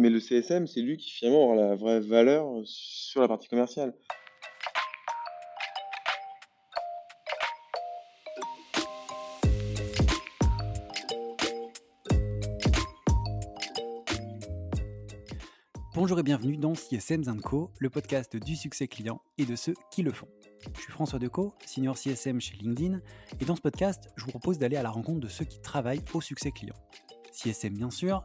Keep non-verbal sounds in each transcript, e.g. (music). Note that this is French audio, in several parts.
Mais le CSM, c'est lui qui finalement aura la vraie valeur sur la partie commerciale. Bonjour et bienvenue dans CSM Co, le podcast du succès client et de ceux qui le font. Je suis François Decaux, senior CSM chez LinkedIn, et dans ce podcast, je vous propose d'aller à la rencontre de ceux qui travaillent au succès client. CSM bien sûr,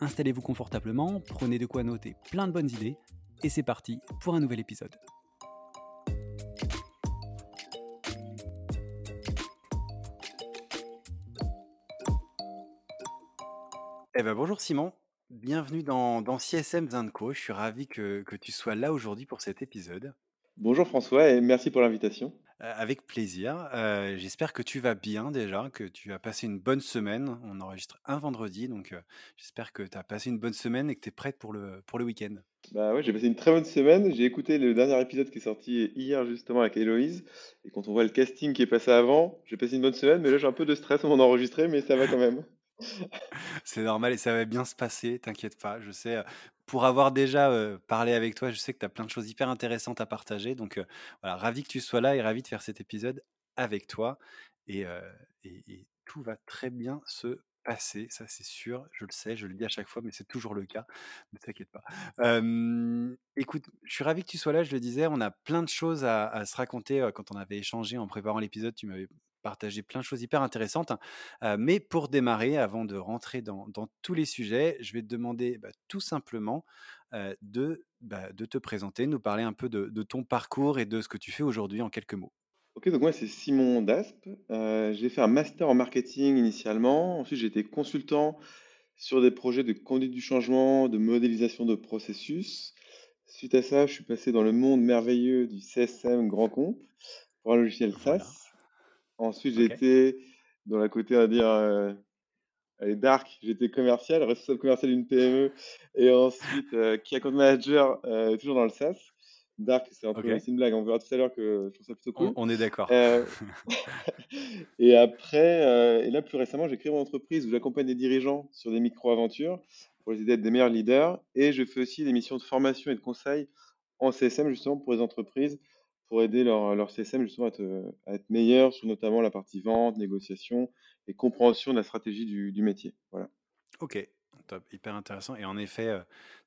Installez-vous confortablement, prenez de quoi noter plein de bonnes idées, et c'est parti pour un nouvel épisode. Eh ben bonjour Simon, bienvenue dans, dans CSM Zinco. Je suis ravi que, que tu sois là aujourd'hui pour cet épisode. Bonjour François et merci pour l'invitation. Euh, avec plaisir. Euh, j'espère que tu vas bien déjà, que tu as passé une bonne semaine. On enregistre un vendredi, donc euh, j'espère que tu as passé une bonne semaine et que tu es prête pour le, pour le week-end. Bah ouais, j'ai passé une très bonne semaine. J'ai écouté le dernier épisode qui est sorti hier justement avec Héloïse. Et quand on voit le casting qui est passé avant, j'ai passé une bonne semaine, mais là j'ai un peu de stress au moment d'enregistrer, mais ça va quand même. (laughs) C'est normal et ça va bien se passer, t'inquiète pas. Je sais, pour avoir déjà parlé avec toi, je sais que tu as plein de choses hyper intéressantes à partager. Donc voilà, ravi que tu sois là et ravi de faire cet épisode avec toi. Et, et tout va très bien se passer, ça c'est sûr, je le sais, je le dis à chaque fois, mais c'est toujours le cas, ne t'inquiète pas. écoute, je suis ravi que tu sois là, je le disais, on a plein de choses à, se raconter quand on avait échangé en préparant l'épisode, tu m'avais partagé plein de choses hyper intéressantes. mais pour démarrer, avant de rentrer dans, tous les sujets, je vais te demander bah, tout simplement de, bah, de te présenter, nous parler un peu de ton parcours et de ce que tu fais aujourd'hui en quelques mots. Ok, donc moi c'est Simon Dasp. Euh, j'ai fait un master en marketing initialement. Ensuite, j'ai été consultant sur des projets de conduite du changement, de modélisation de processus. Suite à ça, je suis passé dans le monde merveilleux du CSM grand compte pour un logiciel SaaS. Ensuite, j'ai été dans la côté, on va dire, euh, dark. J'étais commercial, responsable commercial d'une PME. Et ensuite, euh, account manager, euh, toujours dans le SaaS. Dark, c'est un peu une blague. On verra tout à l'heure que je trouve ça plutôt cool. On, est d'accord. Euh, (laughs) (laughs) et après, et là plus récemment, j'ai créé mon entreprise où j'accompagne des dirigeants sur des micro-aventures pour les aider à être des meilleurs leaders. Et je fais aussi des missions de formation et de conseil en CSM justement pour les entreprises pour aider leur, leur CSM justement à être, meilleurs sur notamment la partie vente, négociation et compréhension de la stratégie du, métier. Voilà. Ok, Top, hyper intéressant. Et en effet,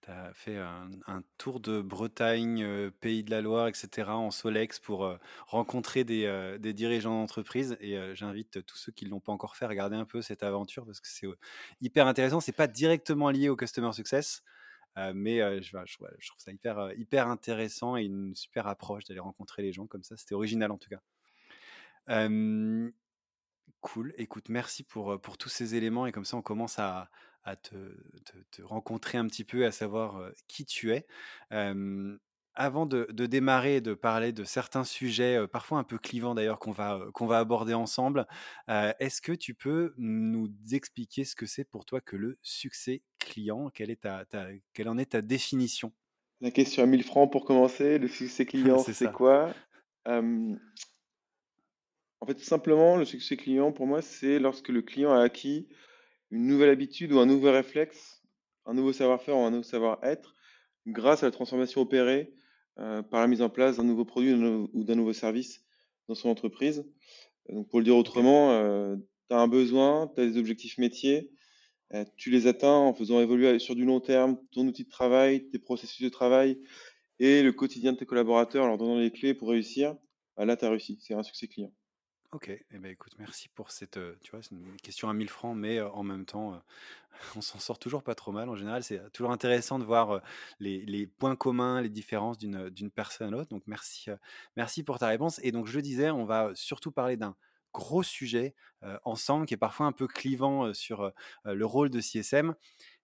tu as fait un, tour de Bretagne, Pays de la Loire, etc., en Solex pour rencontrer des, des dirigeants d'entreprise. Et j'invite tous ceux qui ne l'ont pas encore fait à regarder un peu cette aventure parce que c'est hyper intéressant. C'est pas directement lié au Customer Success, mais je, trouve ça hyper, intéressant et une super approche d'aller rencontrer les gens comme ça. C'était original en tout cas. Cool. Écoute, merci pour, tous ces éléments et comme ça on commence à, te, rencontrer un petit peu, à savoir qui tu es. Avant de, de, démarrer et de parler de certains sujets, parfois un peu clivants d'ailleurs, qu'on va, qu'on va aborder ensemble, est-ce que tu peux nous expliquer ce que c'est pour toi que le succès client? Quelle, est ta, quelle en est ta définition? La question à 1000 francs pour commencer, le succès (laughs) client, c'est quoi? En fait, tout simplement, le succès client, pour moi, c'est lorsque le client a acquis une nouvelle habitude ou un nouveau réflexe, un nouveau savoir-faire ou un nouveau savoir-être grâce à la transformation opérée euh, par la mise en place d'un nouveau produit ou d'un nouveau service dans son entreprise. Donc pour le dire autrement, euh, tu as un besoin, tu as des objectifs métiers, euh, tu les atteins en faisant évoluer sur du long terme ton outil de travail, tes processus de travail et le quotidien de tes collaborateurs en leur donnant les clés pour réussir. Bah là, tu as réussi. C'est un succès client. Ok, eh ben, écoute, merci pour cette, tu vois, une question à 1000 francs, mais en même temps, (laughs) on s'en sort toujours pas trop mal. En général, c'est toujours intéressant de voir les, points communs, les différences d'une personne à l'autre. Donc merci, merci pour ta réponse. Et donc je disais, on va surtout parler d'un gros sujet ensemble qui est parfois un peu clivant sur le rôle de CSM.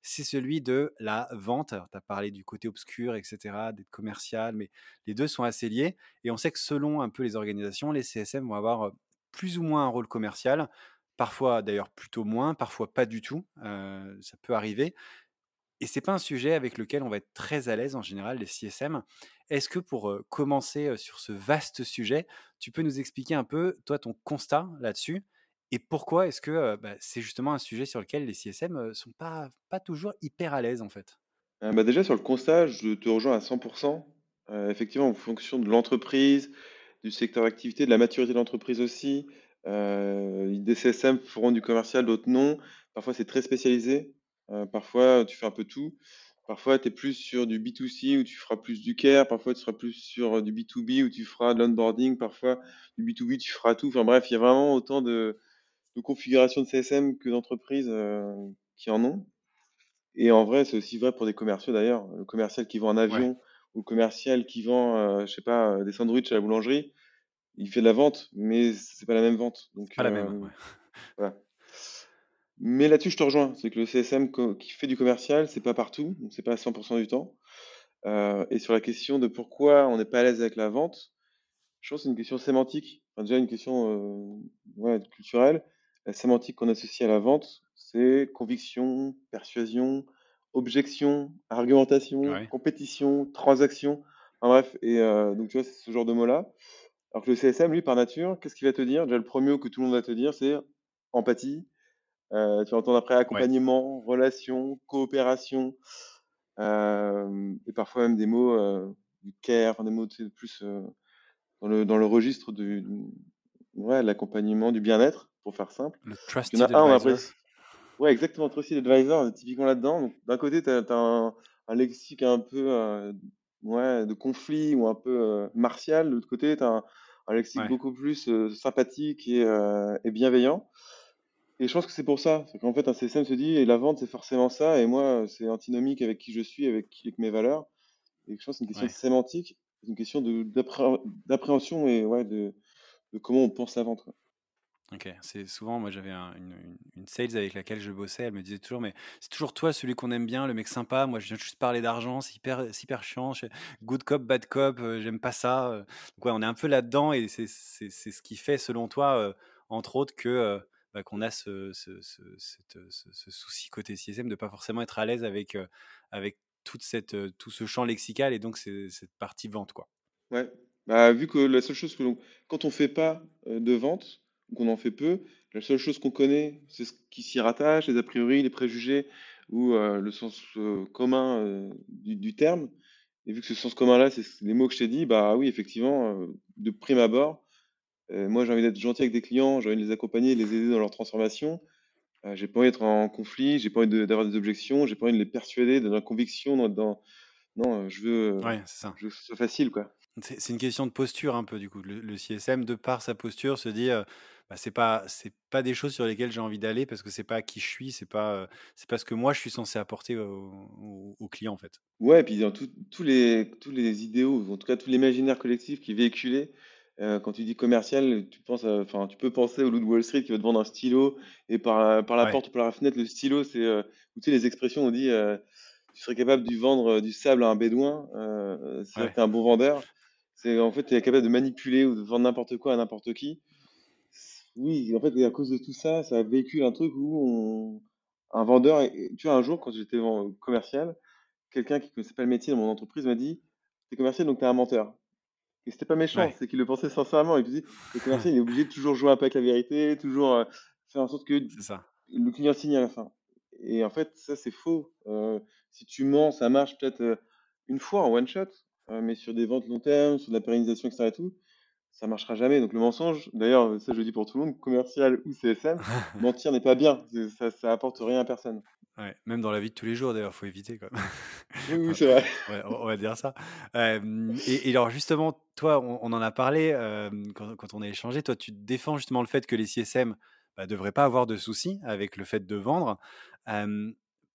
c'est celui de la vente. Tu as parlé du côté obscur, etc., d'être commercial, mais les deux sont assez liés. Et on sait que selon un peu les organisations, les CSM vont avoir plus ou moins un rôle commercial, parfois d'ailleurs plutôt moins, parfois pas du tout. ça peut arriver. Et c'est pas un sujet avec lequel on va être très à l'aise en général, les CSM. Est-ce que pour commencer sur ce vaste sujet, tu peux nous expliquer un peu, toi, ton constat là-dessus et pourquoi est-ce que bah, c'est justement un sujet sur lequel les CSM ne sont pas, pas toujours hyper à l'aise en fait? Bah Déjà sur le constat, je te rejoins à 100%. effectivement, en fonction de l'entreprise, du secteur d'activité, de la maturité de l'entreprise aussi, des CSM feront du commercial, d'autres non. Parfois c'est très spécialisé. Euh, parfois, tu fais un peu tout. Parfois, tu es plus sur du B2C où tu feras plus du care. Parfois, tu seras plus sur euh, du B2B où tu feras de l'onboarding. Parfois, du B2B, tu feras tout. Enfin bref, il y a vraiment autant de, configurations de CSM que d'entreprises euh, qui en ont. Et en vrai, c'est aussi vrai pour des commerciaux d'ailleurs. Le commercial qui vend un avion le commercial qui vend, je sais pas, des sandwichs à la boulangerie, il fait de la vente, mais c'est pas la même vente. Donc, pas la même. (laughs) Voilà. Mais là-dessus, je te rejoins. C'est que le CSM qui fait du commercial, c'est pas partout, donc c'est pas à 100% du temps. Euh, et sur la question de pourquoi on n'est pas à l'aise avec la vente, je pense que c'est une question sémantique. déjà, une question euh, culturelle. La sémantique qu'on associe à la vente, c'est conviction, persuasion, objection, argumentation, compétition, transaction. Enfin, bref, et euh, donc tu vois, c'est ce genre de mots-là. Alors que le CSM, lui, par nature, qu'est-ce qu'il va te dire? Déjà, le premier mot que tout le monde va te dire, c'est empathie, euh, tu vas entendre après accompagnement, relation, coopération, euh, et parfois même des mots du care, des mots plus dans, le, dans le registre du, ouais, l'accompagnement, du bien-être, pour faire simple. Le trusted advisor. Ouais, exactement, trusted advisor, typiquement là-dedans. D'un côté, tu as, un, un, lexique un peu ouais, de conflit ou un peu martial. De l'autre côté, tu as un, un, lexique beaucoup plus sympathique et, et bienveillant. Et je pense que c'est pour ça. C'est qu'en fait, un CSM se dit, et la vente, c'est forcément ça, et moi, c'est antinomique avec qui je suis, avec, avec mes valeurs. Et je pense que c'est une question de sémantique, une question d'appréhension et ouais, de, de, comment on pense la vente. Ok, c'est souvent, moi j'avais une, sales avec laquelle je bossais, elle me disait toujours, mais c'est toujours toi celui qu'on aime bien, le mec sympa, moi je viens juste parler d'argent, c'est hyper, chiant, good cop, bad cop, euh, j'aime pas ça. Euh. On est un peu là-dedans et c'est ce qui fait selon toi, euh, entre autres, que bah, qu'on a ce, souci côté CSM de pas forcément être à l'aise avec, avec toute cette, tout ce champ lexical et donc cette partie vente. Quoi. Ouais, bah, vu que la seule chose que quand on fait pas de vente, ou qu'on en fait peu, la seule chose qu'on connaît, c'est ce qui s'y rattache, les a priori, les préjugés ou le sens commun du, terme. Et vu que ce sens commun-là, c'est les mots que je t'ai dit, bah oui, effectivement, de prime abord, euh, moi, j'ai envie d'être gentil avec des clients, j'ai envie de les accompagner, les aider dans leur transformation. Euh, j'ai pas envie d'être en conflit, j'ai pas envie d'avoir des objections, j'ai pas envie de les persuader, dans la conviction, dans, non, je veux, ça. je veux que ce soit facile, quoi. C'est une question de posture un peu du coup. Le, CSM, de par sa posture, se dit, euh, bah, c'est pas, c'est pas des choses sur lesquelles j'ai envie d'aller parce que c'est pas qui je suis, c'est pas, c'est pas ce que moi je suis censé apporter aux au, clients en fait. Ouais, et puis dans tous les, tous les idéaux, en tout cas tout l'imaginaire collectif qui est véhiculé, euh, quand tu dis commercial, tu penses, enfin, tu peux penser au loup de Wall Street qui va te vendre un stylo et par, par la porte ou par la fenêtre, le stylo, c'est, euh, tu sais, les expressions, on dit, euh, tu serais capable de vendre du sable à un bédouin, c'est es un bon vendeur. C'est en fait, tu es capable de manipuler ou de vendre n'importe quoi à n'importe qui. Oui, en fait, à cause de tout ça, ça véhicule un truc où on... un vendeur, tu vois, un jour, quand j'étais commercial, quelqu'un qui ne connaissait pas le métier dans mon entreprise m'a dit, tu es commercial, donc tu es un menteur. Et c'était pas méchant, c'est qu'il le pensait sincèrement. Il dit, le (laughs) commercial, il est obligé de toujours jouer un peu avec la vérité, toujours euh, faire en sorte que le client signe à la fin. Et en fait, ça, c'est faux. Euh, si tu mens, ça marche peut-être euh, une fois en one shot, mais sur des ventes long terme, sur de la pérennisation, etc. et tout, ça marchera jamais. Donc le mensonge, d'ailleurs, ça je le dis pour tout le monde, commercial ou CSM, (laughs) mentir n'est pas bien. Ça, ça apporte rien à personne. Ouais, même dans la vie de tous les jours, d'ailleurs, faut éviter quand Oui, c'est vrai. on, va dire ça. et, alors, justement, toi, on, en a parlé quand, on a échangé. Toi, tu défends justement le fait que les CSM ne bah, devraient pas avoir de soucis avec le fait de vendre.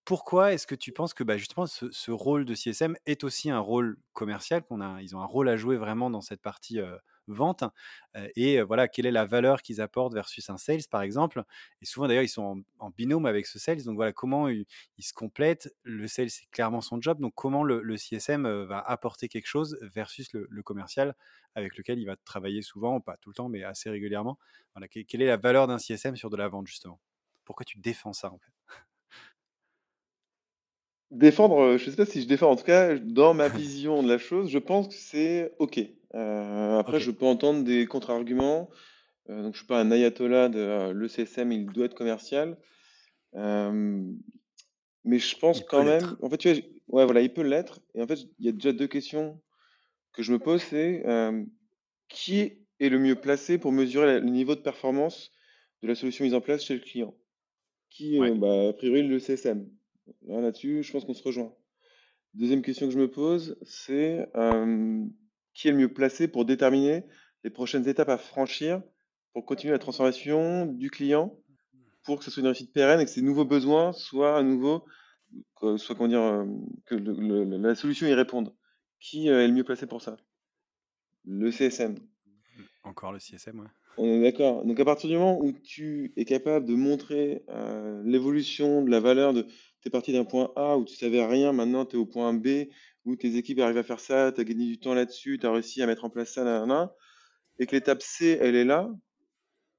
pourquoi est-ce que tu penses que bah, justement ce, rôle de CSM est aussi un rôle commercial qu'on a Ils ont un rôle à jouer vraiment dans cette partie vente et voilà quelle est la valeur qu'ils apportent versus un sales par exemple. Et souvent d'ailleurs ils sont en, binôme avec ce sales, donc voilà comment ils, se complètent. Le sales c'est clairement son job, donc comment le, CSM va apporter quelque chose versus le, commercial avec lequel il va travailler souvent, pas tout le temps mais assez régulièrement. Voilà, quelle est la valeur d'un CSM sur de la vente justement? Pourquoi tu défends ça en fait? Défendre, je ne sais pas si je défends. En tout cas, dans ma (laughs) vision de la chose, je pense que c'est OK. après, je peux entendre des contre-arguments. donc, je ne suis pas un ayatollah de le CSM, il doit être commercial. mais je pense quand même. En fait, tu vois, ouais, voilà, il peut l'être. Et en fait, il y a déjà deux questions que je me pose. C'est qui est le mieux placé pour mesurer le niveau de performance de la solution mise en place chez le client? Qui, bah, a priori, le CSM. Là-dessus, je pense qu'on se rejoint. Deuxième question que je me pose, c'est euh, qui est le mieux placé pour déterminer les prochaines étapes à franchir pour continuer la transformation du client pour que ce soit une réussite pérenne et que ses nouveaux besoins soient à nouveau, soit comment dire, euh, que la solution y réponde. Qui euh, est le mieux placé pour ça? Le CSM. Encore le CSM, ouais. On est d'accord. Donc à partir du moment où tu es capable de montrer l'évolution de la valeur de tu es parti d'un point A où tu savais rien, maintenant tu es au point B où tes équipes arrivent à faire ça, tu as gagné du temps là-dessus, tu as réussi à mettre en place ça, là, et que l'étape C, elle est là,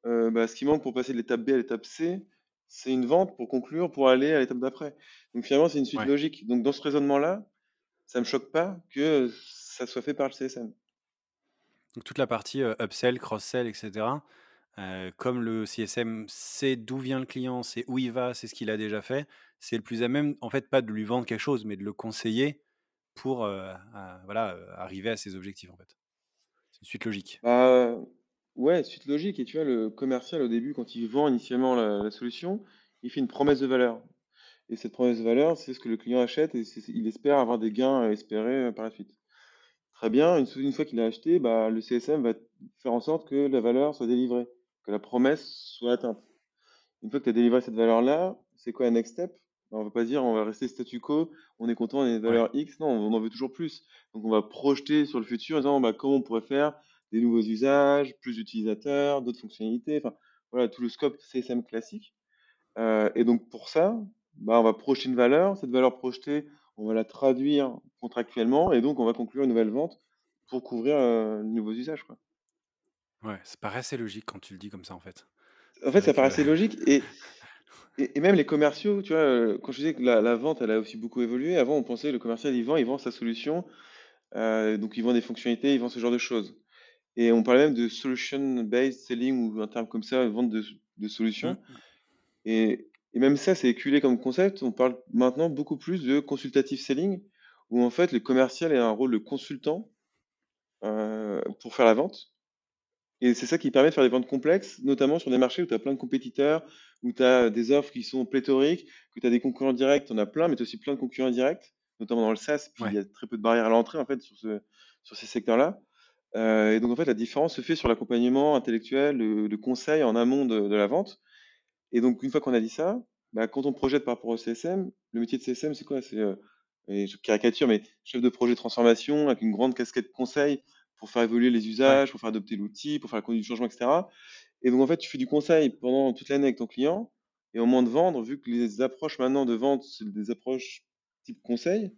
euh, bah, ce qui manque pour passer de l'étape B à l'étape C, c'est une vente pour conclure, pour aller à l'étape d'après. Donc finalement, c'est une suite logique. Donc dans ce raisonnement-là, ça ne me choque pas que ça soit fait par le CSM. Donc toute la partie euh, upsell, cross-sell, etc. Euh, comme le CSM sait d'où vient le client, c'est où il va, c'est ce qu'il a déjà fait, c'est le plus à même, en fait, pas de lui vendre quelque chose, mais de le conseiller pour euh, voilà, euh, arriver à ses objectifs, en fait. C'est une suite logique. Bah, ouais, suite logique. Et tu vois, le commercial, au début, quand il vend initialement la, solution, il fait une promesse de valeur. Et cette promesse de valeur, c'est ce que le client achète et il espère avoir des gains espérés par la suite. Très bien, une, une fois qu'il a acheté, bah, le CSM va faire en sorte que la valeur soit délivrée, que la promesse soit atteinte. Une fois que tu as délivré cette valeur-là, c'est quoi un next step? On va pas dire on va rester statu quo, on est content, on est valeur X. Non, on en veut toujours plus. Donc on va projeter sur le futur en disant bah, comment on pourrait faire des nouveaux usages, plus d'utilisateurs, d'autres fonctionnalités. Enfin, voilà, tout le scope CSM classique. Euh, et donc pour ça, bah, on va projeter une valeur. Cette valeur projetée, on va la traduire contractuellement et donc on va conclure une nouvelle vente pour couvrir euh, de nouveaux usages. Quoi. Ouais, ça paraît assez logique quand tu le dis comme ça en fait. En fait, ça paraît assez logique (laughs) et et, même les commerciaux, tu vois, euh, quand je disais que la, vente, elle a aussi beaucoup évolué, avant on pensait que le commercial, il vend, il vend sa solution, euh, donc il vend des fonctionnalités, il vend ce genre de choses. Et on parlait même de solution-based selling ou un terme comme ça, vente de, solutions. Mmh. Et, même ça, c'est éculé comme concept. On parle maintenant beaucoup plus de consultative selling, où en fait le commercial a un rôle de consultant euh, pour faire la vente. Et c'est ça qui permet de faire des ventes complexes, notamment sur des marchés où tu as plein de compétiteurs, où tu as des offres qui sont pléthoriques, que tu as des concurrents directs, tu en as plein, mais tu as aussi plein de concurrents indirects, notamment dans le SaaS, puis il y a très peu de barrières à l'entrée en fait sur, ce, sur ces secteurs-là. Euh, et donc en fait, la différence se fait sur l'accompagnement intellectuel, le, conseil en amont de, la vente. Et donc une fois qu'on a dit ça, bah, quand on projette par rapport au CSM, le métier de CSM, c'est quoi? C'est, euh, je caricature, mais chef de projet de transformation avec une grande casquette conseil pour faire évoluer les usages, pour faire adopter l'outil, pour faire la conduite du changement, etc. Et donc, en fait, tu fais du conseil pendant toute l'année avec ton client. Et au moment de vendre, vu que les approches maintenant de vente, c'est des approches type conseil,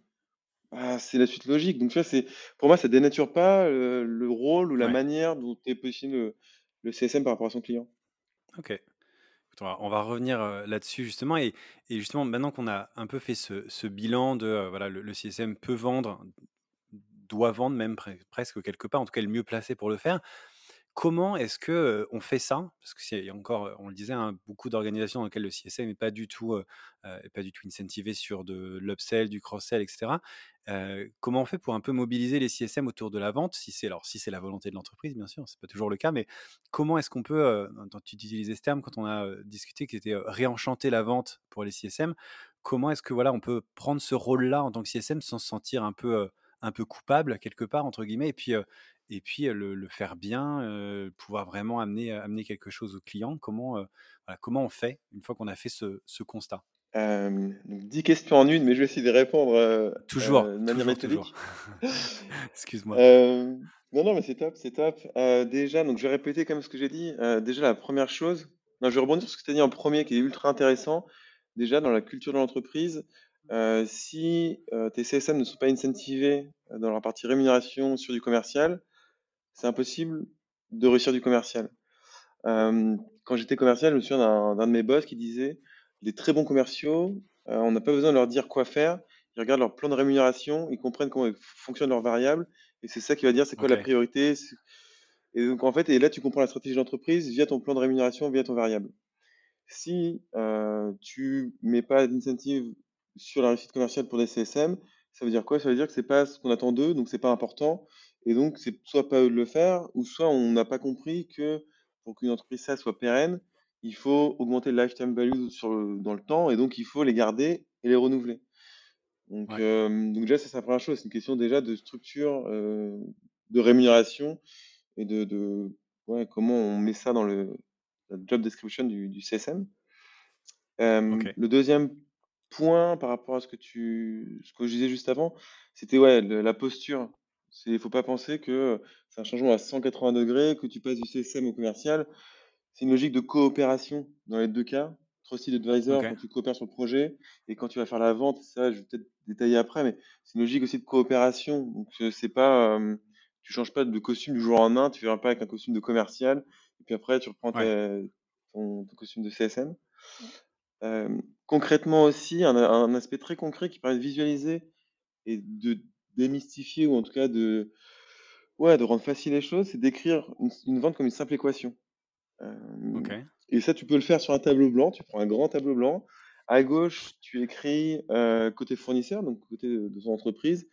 bah, c'est la suite logique. Donc, tu vois, c'est, pour moi, ça dénature pas euh, le, rôle ou la manière dont est positionné le, CSM par rapport à son client. Ok. On va revenir euh, là-dessus justement. Et, justement, maintenant qu'on a un peu fait ce, bilan de euh, voilà, le, CSM peut vendre doit vendre même presque quelque part, en tout cas le mieux placé pour le faire. Comment est-ce que on fait ça? Parce que c'est encore, on le disait, hein, beaucoup d'organisations dans lesquelles le CSM n'est pas du tout, pas du tout incentivé sur de l'upsell, du cross-sell, etc. comment on fait pour un peu mobiliser les CSM autour de la vente? Si c'est alors si c'est la volonté de l'entreprise, bien sûr, c'est pas toujours le cas, mais comment est-ce qu'on peut, tu utilisais ce terme quand on a discuté, qui était réenchanter la vente pour les CSM Comment est-ce que voilà, on peut prendre ce rôle-là en tant que CSM sans se sentir un peu un peu coupable quelque part entre guillemets et puis et puis le, faire bien pouvoir vraiment amener amener quelque chose au client comment comment on fait une fois qu'on a fait ce, constat? Donc 10 questions en une, mais je vais essayer de répondre toujours, de manière méthodique. (laughs) Excuse-moi. non, non, mais c'est top, c'est top. déjà, donc je vais répéter comme ce que j'ai dit. déjà, la première chose, non, je vais rebondir sur ce que tu as dit en premier, qui est ultra intéressant. Déjà, dans la culture de l'entreprise, si tes CSM ne sont pas incentivés dans leur partie rémunération sur du commercial, c'est impossible de réussir du commercial. quand j'étais commercial, je me souviens d'un de mes boss qui disait les très bons commerciaux, on n'a pas besoin de leur dire quoi faire. Ils regardent leur plan de rémunération, ils comprennent comment fonctionnent leurs variables, et c'est ça qui va dire c'est quoi la priorité. Et donc en fait, et là tu comprends la stratégie d'entreprise via ton plan de rémunération, via ton variable. Si tu mets pas d'incentive sur la réussite commerciale pour des CSM, ça veut dire quoi? Ça veut dire que c'est pas ce qu'on attend d'eux, donc c'est pas important. Et donc, c'est soit pas eux de le faire, ou soit on n'a pas compris que pour qu'une entreprise ça soit pérenne, il faut augmenter le lifetime value sur dans le temps, et donc il faut les garder et les renouveler. Donc, donc déjà, c'est la première chose. C'est une question déjà de structure, de rémunération et de, de ouais, comment on met ça dans le job description du, du CSM. Le deuxième point par rapport à ce que tu, ce que je disais juste avant, c'était ouais, la posture. Il ne faut pas penser que c'est un changement à 180 degrés, que tu passes du CSM au commercial. C'est une logique de coopération dans les deux cas. Trusted Advisor, quand tu coopères sur le projet, et quand tu vas faire la vente, ça, je vais peut-être détailler après, mais c'est une logique aussi de coopération. Donc, c'est pas, euh, tu changes pas de costume du jour au lendemain, tu viens pas avec un costume de commercial, et puis après, tu reprends ton, costume de CSM. Concrètement aussi, un, aspect très concret qui permet de visualiser et de démystifier, ou en tout cas de, ouais, de rendre facile les choses, c'est d'écrire une, vente comme une simple équation. Euh, et ça, tu peux le faire sur un tableau blanc. Tu prends un grand tableau blanc. À gauche, tu écris euh, côté fournisseur, donc côté de, son entreprise,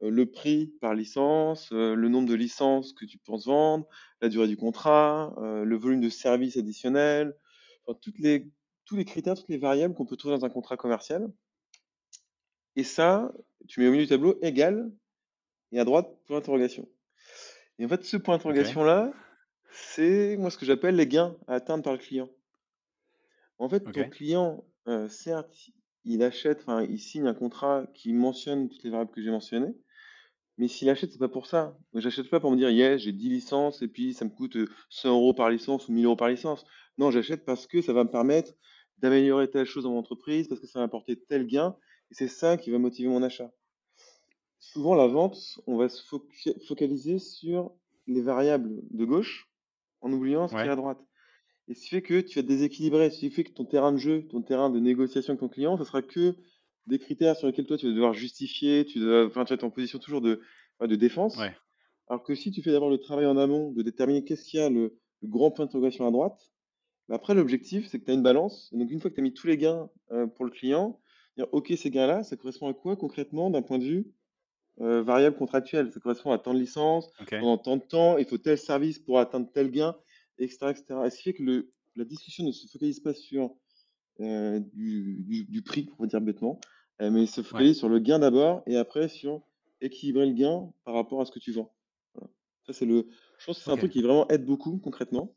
le prix par licence, le nombre de licences que tu penses vendre, la durée du contrat, le volume de services additionnels, enfin, toutes les tous les critères, toutes les variables qu'on peut trouver dans un contrat commercial. Et ça, tu mets au milieu du tableau égal et à droite point d'interrogation. Et en fait, ce point d'interrogation-là, c'est moi ce que j'appelle les gains à atteindre par le client. En fait, ton client, euh, certes, il achète, enfin, il signe un contrat qui mentionne toutes les variables que j'ai mentionnées, mais s'il achète, c'est pas pour ça. J'achète pas pour me dire, yeah, j'ai 10 licences et puis ça me coûte 100 euros par licence ou 1000 euros par licence. Non, j'achète parce que ça va me permettre d'améliorer telle chose dans mon entreprise parce que ça va apporter tel gain et c'est ça qui va motiver mon achat. Souvent, la vente, on va se focaliser sur les variables de gauche en oubliant ce qui est à droite. Et ce qui fait que tu vas te déséquilibrer, ce qui fait que ton terrain de jeu, ton terrain de négociation avec ton client, ce sera que des critères sur lesquels toi tu vas devoir justifier, tu, dois, enfin, tu vas être en position toujours de, de défense. Alors que si tu fais d'abord le travail en amont de déterminer qu'est-ce qu'il y a le, le grand point d'interrogation à droite, après, l'objectif, c'est que tu as une balance. donc, une fois que tu as mis tous les gains euh, pour le client, dire OK, ces gains-là, ça correspond à quoi concrètement d'un point de vue euh, variable contractuel Ça correspond à tant de licences, pendant tant de temps, il faut tel service pour atteindre tel gain, etc. etc. Et ce qui fait que le, la discussion ne se focalise pas sur euh, du, prix, pour dire bêtement, mais se focalise sur le gain d'abord et après sur équilibrer le gain par rapport à ce que tu vends. Ça, c'est le, je pense que c'est un truc qui vraiment aide beaucoup concrètement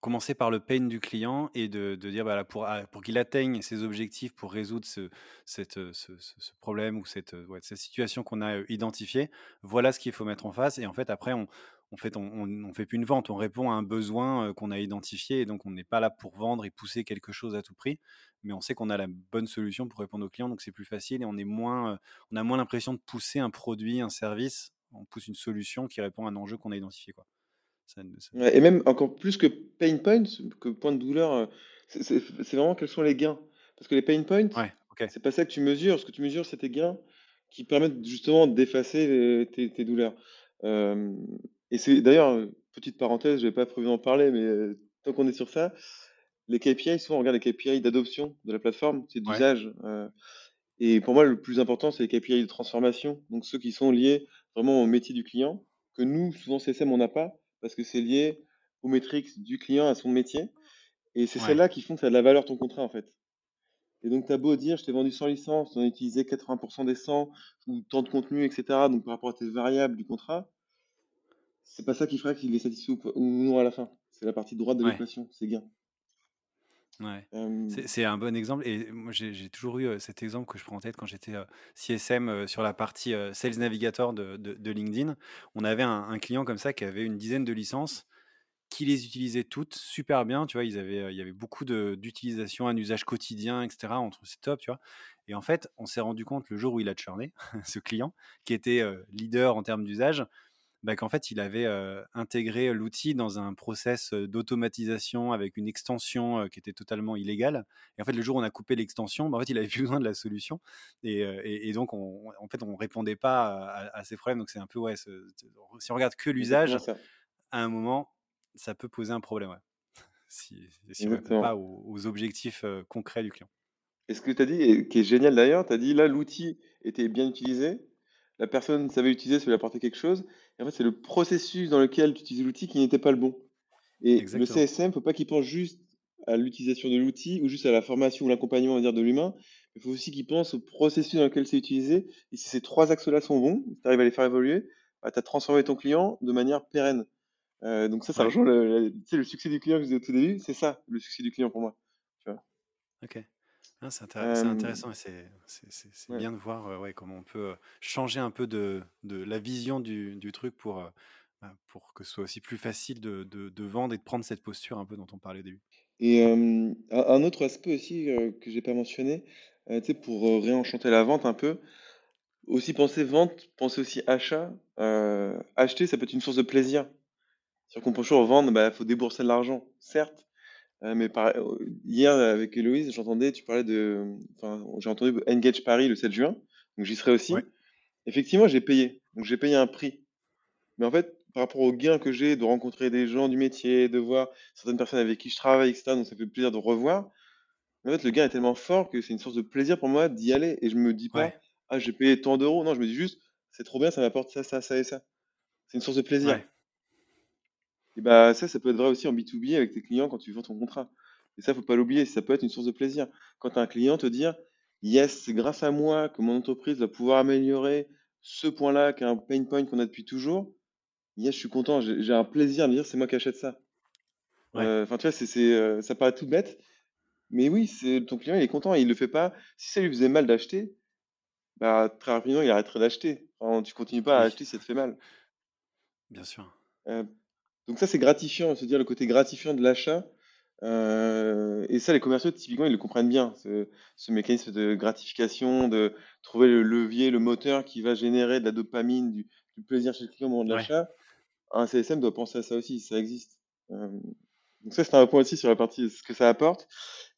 commencer par le pain du client et de, dire pour, ah, pour qu'il atteigne ses objectifs, pour résoudre ce, cette, ce, problème ou cette, cette situation qu'on a identifiée, voilà ce qu'il faut mettre en face. Et en fait, après, on on fait, on, on, fait plus une vente, on répond à un besoin qu'on a identifié. Et donc, on n'est pas là pour vendre et pousser quelque chose à tout prix, mais on sait qu'on a la bonne solution pour répondre aux clients. Donc, c'est plus facile et on, est moins, on a moins l'impression de pousser un produit, un service. On pousse une solution qui répond à un enjeu qu'on a identifié. Quoi et même encore plus que pain points, que point de douleur, euh, c'est vraiment quels sont les gains. Parce que les pain points, c'est pas ça que tu mesures. Ce que tu mesures, c'est tes gains qui permettent justement d'effacer tes, douleurs. Euh, et c'est d'ailleurs, petite parenthèse, je n'avais pas prévu d'en parler, mais euh, tant qu'on est sur ça, les KPI, souvent on regarde les KPI d'adoption de la plateforme, c'est d'usage. et pour moi, le plus important, c'est les KPI de transformation, donc ceux qui sont liés vraiment au métier du client, que nous, souvent CSM, on n'a pas parce que c'est lié aux métriques du client, à son métier. Et c'est celles-là qui font que ça a de la valeur ton contrat, en fait. Et donc, tu as beau dire, je t'ai vendu sans licence, tu as utilisé 80% des 100, ou tant de contenu, etc. Donc, par rapport à tes variables du contrat, c'est pas ça qui fera qu'il est satisfait ou, non à la fin. C'est la partie droite de l'équation, c'est gain. Ouais. C'est un bon exemple et moi j'ai toujours eu cet exemple que je prends en tête quand j'étais CSM sur la partie Sales Navigator de, de, LinkedIn. On avait un, client comme ça qui avait une dizaine de licences, qui les utilisait toutes super bien. Tu vois, ils avaient, il y avait beaucoup d'utilisation, un usage quotidien, etc. Entre c'est top, tu vois. Et en fait, on s'est rendu compte le jour où il a churné, (laughs) ce client, qui était leader en termes d'usage, bah, qu'en fait, il avait intégré l'outil dans un process d'automatisation avec une extension qui était totalement illégale. Et en fait, le jour où on a coupé l'extension, bah, en fait, il avait plus (laughs) besoin de la solution. Et, donc, on, en fait, on répondait pas à, ces problèmes. Donc, c'est un peu, ouais, si on regarde que l'usage, à un moment, ça peut poser un problème, (laughs) si, on ne répond pas aux, objectifs concrets du client. Et ce que tu as dit, qui est génial d'ailleurs, tu as dit là, l'outil était bien utilisé, la personne savait utiliser, ça lui apporter quelque chose. En fait, c'est le processus dans lequel tu utilises l'outil qui n'était pas le bon. Et le CSM, il ne faut pas qu'il pense juste à l'utilisation de l'outil ou juste à la formation ou l'accompagnement dire, de l'humain. Il faut aussi qu'il pense au processus dans lequel c'est utilisé. Et si ces trois axes-là sont bons, si tu arrives à les faire évoluer, bah, tu as transformé ton client de manière pérenne. Euh, donc ça, ça rejoint le, le, succès du client que je disais au tout début. C'est ça, le succès du client pour moi. Tu vois. Ok. Ah, c'est intéressant, c'est bien de voir ouais, comment on peut changer un peu de, de la vision du, du truc pour, bah, pour que ce soit aussi plus facile de, de, de, vendre et de prendre cette posture un peu dont on parlait au début. Et un autre aspect aussi que j'ai pas mentionné, pour réenchanter la vente un peu, aussi penser vente, penser aussi achat. acheter, ça peut être une source de plaisir. C'est-à-dire qu'on peut toujours vendre, il bah, faut débourser de l'argent, certes, euh, mais hier, avec Héloïse, j'entendais, tu parlais de. Enfin, j'ai entendu Engage Paris le 7 juin, donc j'y serai aussi. Effectivement, j'ai payé. Donc j'ai payé un prix. Mais en fait, par rapport au gain que j'ai de rencontrer des gens du métier, de voir certaines personnes avec qui je travaille, etc., donc ça fait plaisir de revoir. en fait, le gain est tellement fort que c'est une source de plaisir pour moi d'y aller. Et je me dis pas, ah, j'ai payé tant d'euros. Non, je me dis juste, c'est trop bien, ça m'apporte ça, ça, ça et ça. C'est une source de plaisir. Et bah ça, ça peut être vrai aussi en B2B avec tes clients quand tu vends ton contrat. Et ça, faut pas l'oublier, ça peut être une source de plaisir. Quand as un client te dire, yes, c'est grâce à moi que mon entreprise va pouvoir améliorer ce point-là, qui est un pain point qu'on a depuis toujours. Yes, je suis content, j'ai un plaisir de dire, c'est moi qui achète ça. Euh, enfin, tu vois, c'est, euh, ça paraît tout bête, mais oui, ton client, il est content et il le fait pas. Si ça lui faisait mal d'acheter, bah, très rapidement, il arrêterait d'acheter. Enfin, tu continues pas à acheter si ça te fait mal. Bien sûr. Euh, donc ça, c'est gratifiant, se dire le côté gratifiant de l'achat. Euh, et ça, les commerciaux, typiquement, ils le comprennent bien, ce, mécanisme de gratification, de trouver le levier, le moteur qui va générer de la dopamine, du, plaisir chez le client au moment de l'achat. Un CSM doit penser à ça aussi, ça existe. Euh, donc ça, c'est un point aussi sur la partie ce que ça apporte.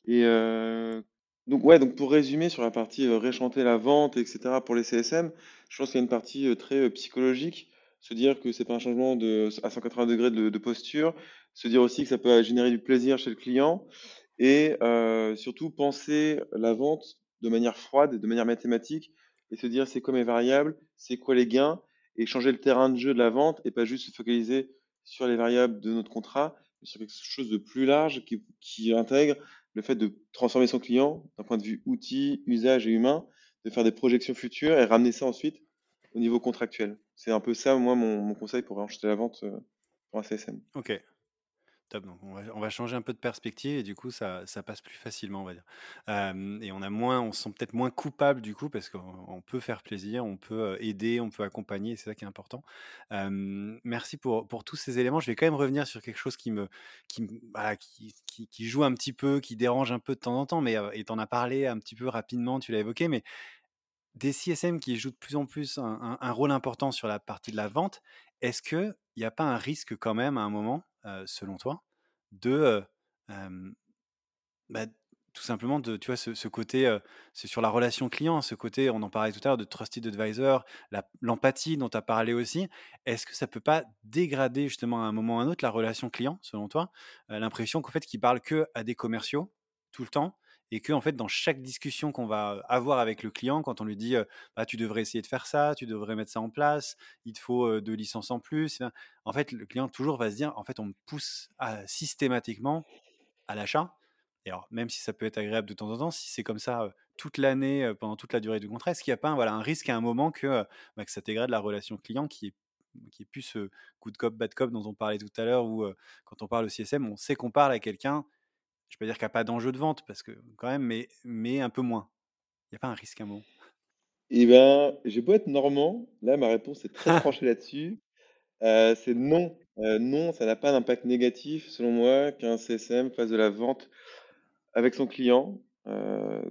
Et euh, donc ouais, donc pour résumer sur la partie réchanter la vente, etc. pour les CSM, je pense qu'il y a une partie très psychologique se dire que c'est pas un changement de, à 180 degrés de, posture, se dire aussi que ça peut générer du plaisir chez le client et euh, surtout penser la vente de manière froide, de manière mathématique et se dire c'est quoi mes variables, c'est quoi les gains et changer le terrain de jeu de la vente et pas juste se focaliser sur les variables de notre contrat, mais sur quelque chose de plus large qui, qui intègre le fait de transformer son client d'un point de vue outil, usage et humain, de faire des projections futures et ramener ça ensuite au niveau contractuel. C'est un peu ça, moi, mon, conseil pour acheter la vente euh, pour un CSM. Ok. Top. Donc on, va, changer un peu de perspective et du coup, ça, ça passe plus facilement, on va dire. Euh, et on a moins, on se sent peut-être moins coupable du coup parce qu'on peut faire plaisir, on peut euh, aider, on peut accompagner. C'est ça qui est important. merci pour, pour tous ces éléments. Je vais quand même revenir sur quelque chose qui me, qui, qui, qui, joue un petit peu, qui dérange un peu de temps en temps, mais et en as parlé un petit peu rapidement, tu l'as évoqué, mais des CSM qui jouent de plus en plus un, rôle important sur la partie de la vente, est-ce qu'il n'y a pas un risque quand même à un moment, selon toi, de bah, tout simplement de tu vois ce, côté c'est sur la relation client ce côté on en parlait tout à l'heure de trusted advisor l'empathie dont tu as parlé aussi est-ce que ça peut pas dégrader justement à un moment ou à un autre la relation client selon toi? L'impression qu'en fait qu'il parle que à des commerciaux tout le temps et que en fait dans chaque discussion qu'on va avoir avec le client, quand on lui dit bah, tu devrais essayer de faire ça, tu devrais mettre ça en place, il te faut deux licences en plus, en fait le client toujours va se dire en fait on me pousse systématiquement à l'achat. Et alors même si ça peut être agréable de temps en temps, si c'est comme ça toute l'année pendant toute la durée du contrat, est-ce qu'il n'y a pas un, voilà, un risque à un moment que, bah, que ça dégrade la relation client qui est qui est plus ce good cop, bad cop dont on parlait tout à l'heure, où quand on parle au CSM, on sait qu'on parle à quelqu'un je peux dire qu'il n'y a pas d'enjeu de vente, parce que quand même, mais, mais un peu moins. Il n'y a pas un risque à un Eh ben, j'ai beau être normand, là, ma réponse est très (laughs) tranchée là-dessus. Euh, c'est non. Euh, non, ça n'a pas d'impact négatif, selon moi, qu'un CSM fasse de la vente avec son client. Euh,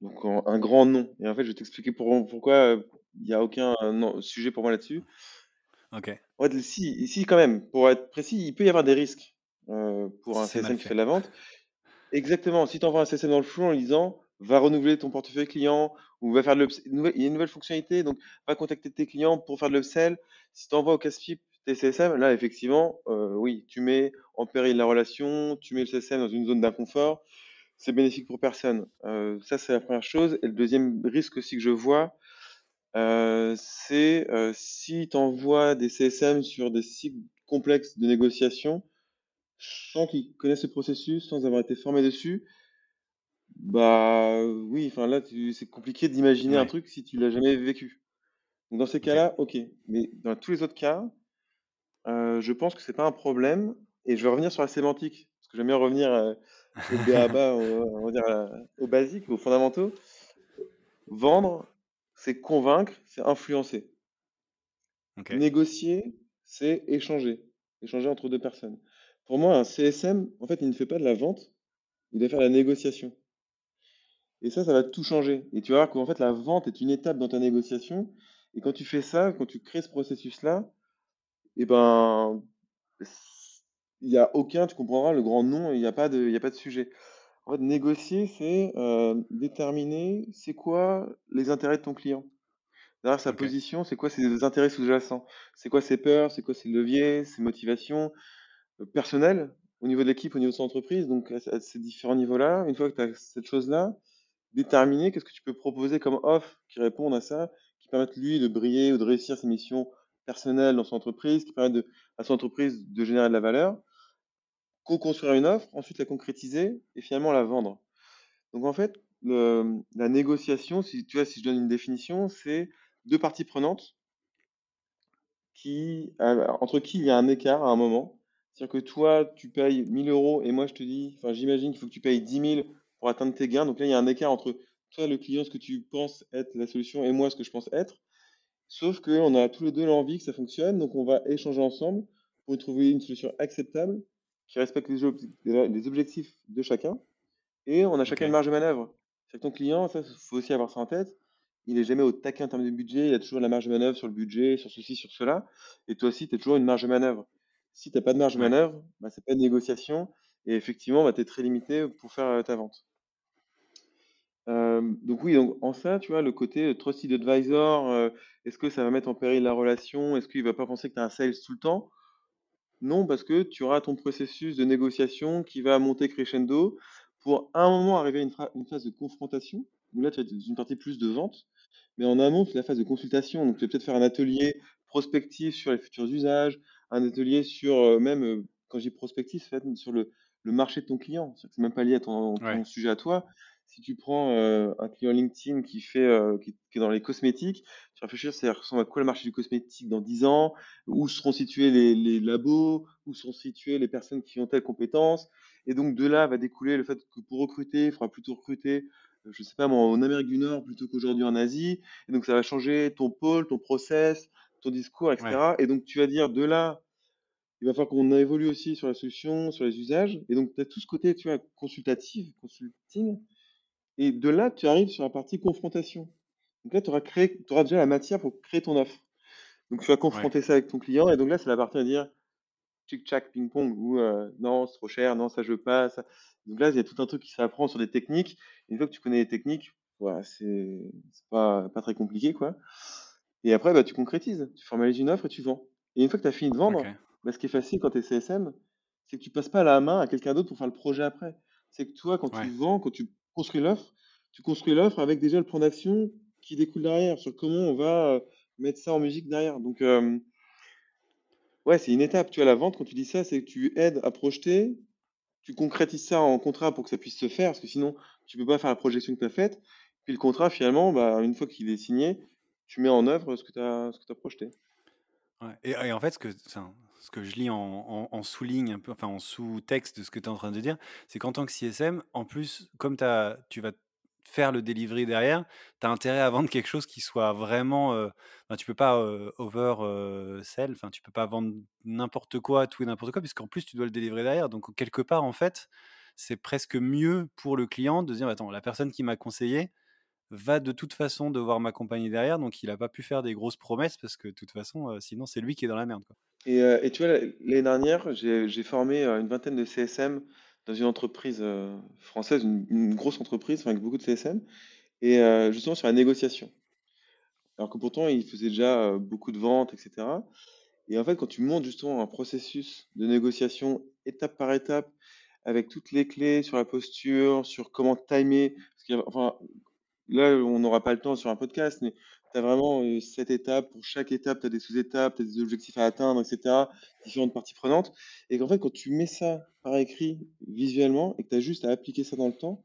donc, un grand non. Et en fait, je vais t'expliquer pourquoi il n'y a aucun sujet pour moi là-dessus. Ok. En fait, si, ici, quand même, pour être précis, il peut y avoir des risques pour un CSM qui fait de la vente. Exactement. Si tu envoies un CSM dans le flou en disant va renouveler ton portefeuille client ou va faire de il y a une nouvelle fonctionnalité, donc va contacter tes clients pour faire de l'upsell. Si tu envoies au casse-pipe tes CSM, là, effectivement, euh, oui, tu mets en péril la relation, tu mets le CSM dans une zone d'inconfort. C'est bénéfique pour personne. Euh, ça, c'est la première chose. Et le deuxième risque aussi que je vois, euh, c'est si tu envoies des CSM sur des cycles complexes de négociation, sans qu'ils connaissent le processus, sans avoir été formés dessus, bah oui, enfin là, c'est compliqué d'imaginer un truc si tu l'as jamais vécu. Donc dans ces cas-là, ok. Mais dans tous les autres cas, euh, je pense que c'est pas un problème. Et je vais revenir sur la sémantique, parce que j'aime bien revenir euh, au BABA, (laughs) on va dire, euh, aux basiques, aux fondamentaux. Vendre, c'est convaincre, c'est influencer. Négocier, c'est échanger. Échanger entre deux personnes. Pour moi, un CSM, en fait, il ne fait pas de la vente, il doit faire de la négociation. Et ça, ça va tout changer. Et tu vas voir qu'en fait, la vente est une étape dans ta négociation. Et quand tu fais ça, quand tu crées ce processus-là, eh ben, il n'y a aucun, tu comprendras le grand nom, il n'y a pas de, a pas de sujet. En fait, négocier, c'est euh, déterminer c'est quoi les intérêts de ton client. Derrière sa position, c'est quoi ses intérêts sous-jacents, c'est quoi ses peurs, c'est quoi ses leviers, ses motivations, personnel au niveau de l'équipe, au niveau de son entreprise, donc à, ces différents niveaux-là, une fois que tu as cette chose-là, déterminer qu'est-ce que tu peux proposer comme offre qui répondent à ça, qui permettent lui de briller ou de réussir ses missions personnelles dans son entreprise, qui permettent à son entreprise de générer de la valeur, co-construire une offre, ensuite la concrétiser et finalement la vendre. Donc en fait, la négociation, si tu vois, si je donne une définition, c'est deux parties prenantes qui, entre qui il y a un écart à un moment, c'est-à-dire que toi, tu payes 1000 euros et moi, je te dis, enfin, j'imagine qu'il faut que tu payes 10 000 pour atteindre tes gains. Donc là, il y a un écart entre toi, le client, ce que tu penses être la solution et moi, ce que je pense être. Sauf qu'on a tous les deux l'envie que ça fonctionne. Donc on va échanger ensemble pour trouver une solution acceptable qui respecte les, objectifs de chacun. Et on a chacun une marge de manœuvre. C'est ton client, ça, il faut aussi avoir ça en tête. Il n'est jamais au taquin en termes de budget. Il a toujours la marge de manœuvre sur le budget, sur ceci, sur cela. Et toi aussi, tu as toujours une marge de manœuvre. Si tu n'as pas de marge de manœuvre, bah, ce n'est pas de négociation et effectivement, bah, tu es très limité pour faire euh, ta vente. Euh, donc oui, donc en ça, tu vois, le côté trusted advisor, euh, est-ce que ça va mettre en péril la relation? Est-ce qu'il ne va pas penser que tu as un sales tout le temps? Non, parce que tu auras ton processus de négociation qui va monter crescendo pour à un moment arriver à une, phase de confrontation, où là, tu as une partie plus de vente, mais en amont, c'est la phase de consultation. Donc, tu vas peut-être faire un atelier prospectif sur les futurs usages, un atelier sur même, quand j'ai prospectif, sur le, le, marché de ton client. C'est même pas lié à ton, sujet à toi. Si tu prends euh, un client LinkedIn qui fait qui, est dans les cosmétiques, tu réfléchis, c'est ressemble à quoi le marché du cosmétique dans 10 ans, où seront situés les, les, labos, où seront situées les personnes qui ont telle compétence? Et donc de là va découler le fait que pour recruter, il faudra plutôt recruter, je sais pas moi, en Amérique du Nord plutôt qu'aujourd'hui en Asie. Et donc ça va changer ton pôle, ton process, ton discours, etc. Et donc, tu vas dire de là, il va falloir qu'on évolue aussi sur la solution, sur les usages. Et donc, tu as tout ce côté, tu vois, consultatif, consulting. Et de là, tu arrives sur la partie confrontation. Donc là, tu auras, créé, auras déjà la matière pour créer ton offre. Donc, tu vas confronter ça avec ton client. Et donc là, c'est la partie à dire tchic-tchac, ping-pong, ou euh, non, c'est trop cher, non, ça je veux pas. Ça. Donc là, il y a tout un truc qui s'apprend sur des techniques. une fois que tu connais les techniques, voilà, c'est pas, pas très compliqué, quoi. Et après, bah, tu concrétises, tu formalises une offre et tu vends. Et une fois que tu as fini de vendre, bah, ce qui est facile quand tu es CSM, c'est que tu passes pas la main à quelqu'un d'autre pour faire le projet après. C'est que toi, quand tu vends, quand tu construis l'offre, tu construis l'offre avec déjà le plan d'action qui découle derrière, sur comment on va euh, mettre ça en musique derrière. Donc, euh, ouais, c'est une étape. Tu vois, la vente, quand tu dis ça, c'est que tu aides à projeter, tu concrétises ça en contrat pour que ça puisse se faire, parce que sinon, tu peux pas faire la projection que tu as faite. Puis le contrat, finalement, bah, une fois qu'il est signé, tu mets en œuvre ce que tu as, projeté. Et, en fait, ce que, je lis en, en, sous-ligne, un peu, enfin en sous-texte de ce que tu es en train de dire, c'est qu'en tant que CSM, en plus, comme tu vas faire le delivery derrière, tu as intérêt à vendre quelque chose qui soit vraiment. Euh, tu peux pas over sell, enfin, tu peux pas vendre n'importe quoi, tout et n'importe quoi, puisqu'en plus, tu dois le délivrer derrière. Donc, quelque part, en fait, c'est presque mieux pour le client de dire attends, la personne qui m'a conseillé va de toute façon devoir m'accompagner derrière, donc il n'a pas pu faire des grosses promesses parce que de toute façon, sinon, c'est lui qui est dans la merde. Quoi. Et, tu vois, l'année dernière, j'ai formé une vingtaine de CSM dans une entreprise euh, française, une, grosse entreprise avec beaucoup de CSM, et euh, justement sur la négociation. Alors que pourtant, il faisait déjà euh, beaucoup de ventes, etc. Et en fait, quand tu montes justement un processus de négociation étape par étape, avec toutes les clés sur la posture, sur comment timer, parce enfin, là, on n'aura pas le temps sur un podcast, mais tu as vraiment cette étape. Pour chaque étape, tu as des sous-étapes, tu as des objectifs à atteindre, etc. Différentes parties prenantes. Et qu'en fait, quand tu mets ça par écrit visuellement et que tu as juste à appliquer ça dans le temps,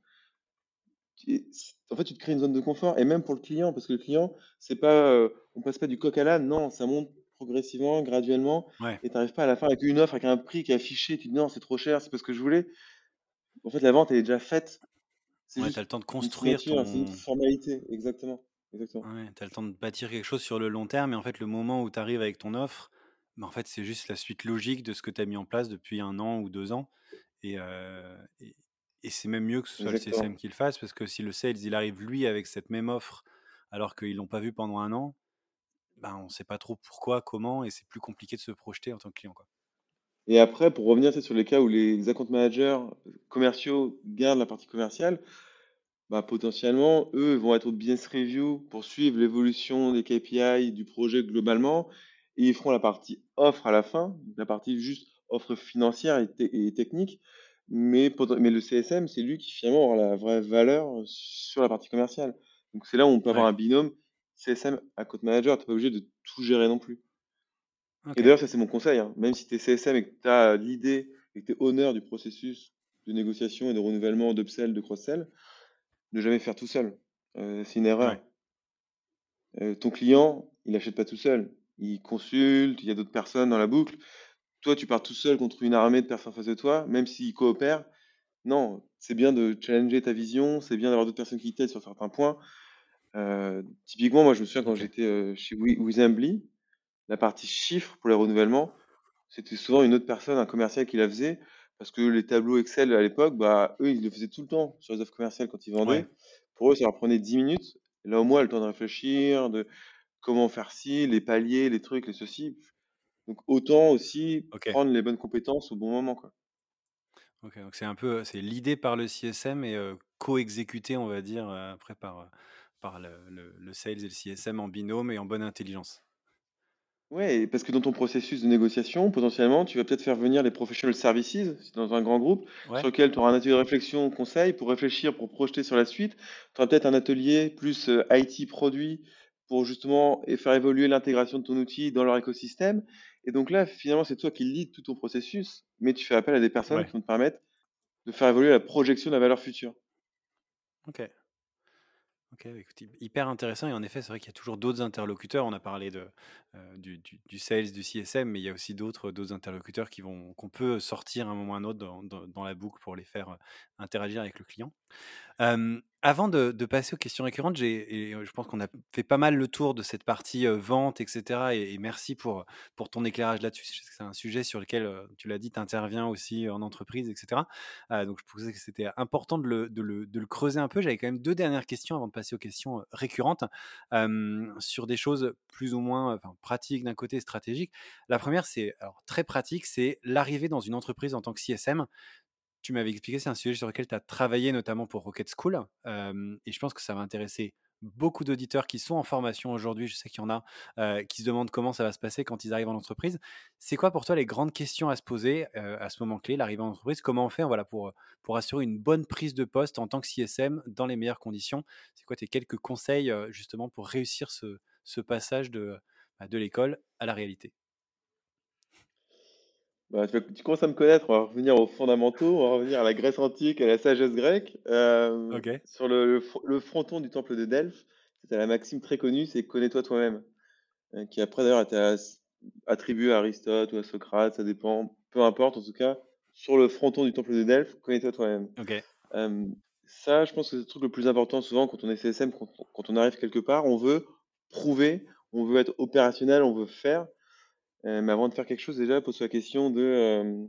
en fait, tu te crées une zone de confort. Et même pour le client, parce que le client, c'est pas, on passe pas du coq à l'âne, non, ça monte progressivement, graduellement. Et tu n'arrives pas à la fin avec une offre, avec un prix qui est affiché. Tu dis non, c'est trop cher, c'est pas ce que je voulais. En fait, la vente, elle est déjà faite. Tu as le temps de construire. C'est une formalité, exactement. Exactement. tu as le temps de bâtir quelque chose sur le long terme, et en fait, le moment où tu arrives avec ton offre, bah, en fait, c'est juste la suite logique de ce que tu as mis en place depuis un an ou deux ans. Et, et, c'est même mieux que ce soit le CSM qui le fasse, parce que si le sales, il arrive lui avec cette même offre, alors qu'ils l'ont pas vu pendant un an, ben, on ne sait pas trop pourquoi, comment, et c'est plus compliqué de se projeter en tant que client. Quoi. Et après, pour revenir sur les cas où les account managers commerciaux gardent la partie commerciale, bah, potentiellement, eux vont être au business review pour suivre l'évolution des KPI du projet globalement et ils feront la partie offre à la fin, la partie juste offre financière et, technique. Mais, mais le CSM, c'est lui qui finalement aura la vraie valeur sur la partie commerciale. Donc c'est là où on peut avoir un binôme CSM à code manager. Tu n'es pas obligé de tout gérer non plus. Et d'ailleurs, ça c'est mon conseil. Hein. Même si tu es CSM et que tu as l'idée et que tu es honneur du processus de négociation et de renouvellement d'upsell, de cross-sell, ne jamais faire tout seul. Euh, c'est une erreur. Euh, ton client, il n'achète pas tout seul. Il consulte, il y a d'autres personnes dans la boucle. Toi, tu pars tout seul contre une armée de personnes face de toi, même s'ils coopèrent. Non, c'est bien de challenger ta vision, c'est bien d'avoir d'autres personnes qui t'aident sur certains points. Euh, typiquement, moi, je me souviens quand j'étais chez Wizambly, la partie chiffres pour les renouvellements, c'était souvent une autre personne, un commercial qui la faisait. Parce que les tableaux Excel à l'époque, bah, eux, ils le faisaient tout le temps sur les offres commerciales quand ils vendaient. Pour eux, ça leur prenait 10 minutes. là, au moins, le temps de réfléchir, de comment faire ci, les paliers, les trucs, les ceci. Donc, autant aussi prendre les bonnes compétences au bon moment. Quoi. Ok, donc c'est un peu c'est l'idée par le CSM et euh, co-exécuté, on va dire, euh, après par, par le, le, sales et le CSM en binôme et en bonne intelligence. Ouais, parce que dans ton processus de négociation, potentiellement, tu vas peut-être faire venir les professional services dans un grand groupe, sur lequel tu auras un atelier de réflexion, conseil, pour réfléchir, pour projeter sur la suite. Tu auras peut-être un atelier plus euh, IT produit pour justement faire évoluer l'intégration de ton outil dans leur écosystème. Et donc là, finalement, c'est toi qui lead tout ton processus, mais tu fais appel à des personnes qui vont te permettre de faire évoluer la projection de la valeur future. Ok. Ok, hyper intéressant. Et en effet, c'est vrai qu'il y a toujours d'autres interlocuteurs. On a parlé de, euh, du, sales, du CSM, mais il y a aussi d'autres, d'autres interlocuteurs qui vont, qu'on peut sortir à un moment ou à un autre dans, dans la boucle pour les faire euh, interagir avec le client avant de, passer aux questions récurrentes, et je pense qu'on a fait pas mal le tour de cette partie vente, etc. Et, merci pour, ton éclairage là-dessus. C'est un sujet sur lequel, tu l'as dit, tu interviens aussi en entreprise, etc. donc je pensais que c'était important de le, creuser un peu. J'avais quand même deux dernières questions avant de passer aux questions récurrentes sur des choses plus ou moins pratiques d'un côté, stratégiques. La première, c'est très pratique, c'est l'arrivée dans une entreprise en tant que CSM tu m'avais expliqué, c'est un sujet sur lequel tu as travaillé notamment pour Rocket School. et je pense que ça va intéresser beaucoup d'auditeurs qui sont en formation aujourd'hui. Je sais qu'il y en a qui se demandent comment ça va se passer quand ils arrivent en entreprise. C'est quoi pour toi les grandes questions à se poser à ce moment clé, l'arrivée en entreprise? Comment on fait voilà, pour, pour assurer une bonne prise de poste en tant que CSM dans les meilleures conditions? C'est quoi tes quelques conseils justement pour réussir ce, ce passage de, bah, de l'école à la réalité? Bah, tu, commences à me connaître, on va revenir aux fondamentaux, on va revenir à la Grèce antique, à la sagesse grecque. Euh, sur le, fronton du temple de Delphes, c'était la maxime très connue, c'est connais-toi toi-même. Euh, qui après d'ailleurs était attribué à Aristote ou à Socrate, ça dépend, peu importe, en tout cas, sur le fronton du temple de Delphes, connais-toi toi-même. Ok. ça, je pense que c'est le truc le plus important souvent quand on est CSM, quand, quand, on arrive quelque part, on veut prouver, on veut être opérationnel, on veut faire. Mais avant de faire quelque chose, déjà, pose-toi la question de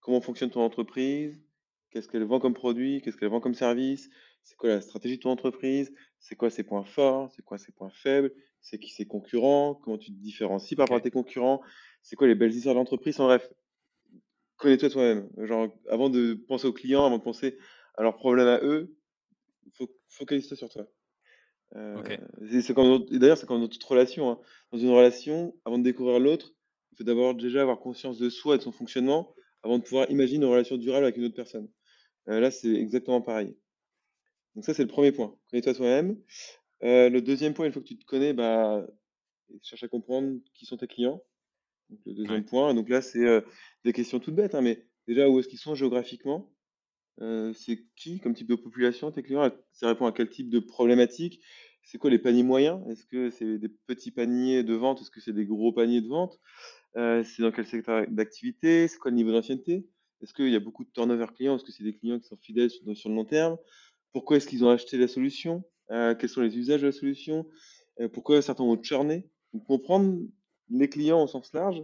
comment fonctionne ton entreprise, qu'est-ce qu'elle vend comme produit, qu'est-ce qu'elle vend comme service, c'est quoi la stratégie de ton entreprise, c'est quoi ses points forts, c'est quoi ses points faibles, c'est qui ses concurrents, comment tu te différencies par rapport à tes concurrents, c'est quoi les belles histoires d'entreprise, en bref, connais-toi toi-même. Genre, avant de penser aux clients, avant de penser à leurs problèmes à eux, focalise-toi sur toi. Euh, d'ailleurs, c'est comme dans toute relation. Hein. Dans une relation, avant de découvrir l'autre, il faut d'abord déjà avoir conscience de soi et de son fonctionnement avant de pouvoir imaginer une relation durable avec une autre personne. Euh, là, c'est exactement pareil. Donc ça, c'est le premier point. Connais-toi toi-même. Euh, le deuxième point, une fois que tu te connais, bah, cherche à comprendre qui sont tes clients. Donc, le deuxième point. Donc là, c'est euh, des questions toutes bêtes, hein, mais déjà, où est-ce qu'ils sont géographiquement? C'est qui comme type de population tes clients? Ça répond à quel type de problématique? C'est quoi les paniers moyens? Est-ce que c'est des petits paniers de vente? Est-ce que c'est des gros paniers de vente? C'est dans quel secteur d'activité? C'est quoi le niveau d'ancienneté? Est-ce qu'il y a beaucoup de turnover clients Est-ce que c'est des clients qui sont fidèles sur, le long terme? Pourquoi est-ce qu'ils ont acheté la solution? Euh, Quels sont les usages de la solution? Pourquoi certains ont churné Donc, comprendre les clients au sens large,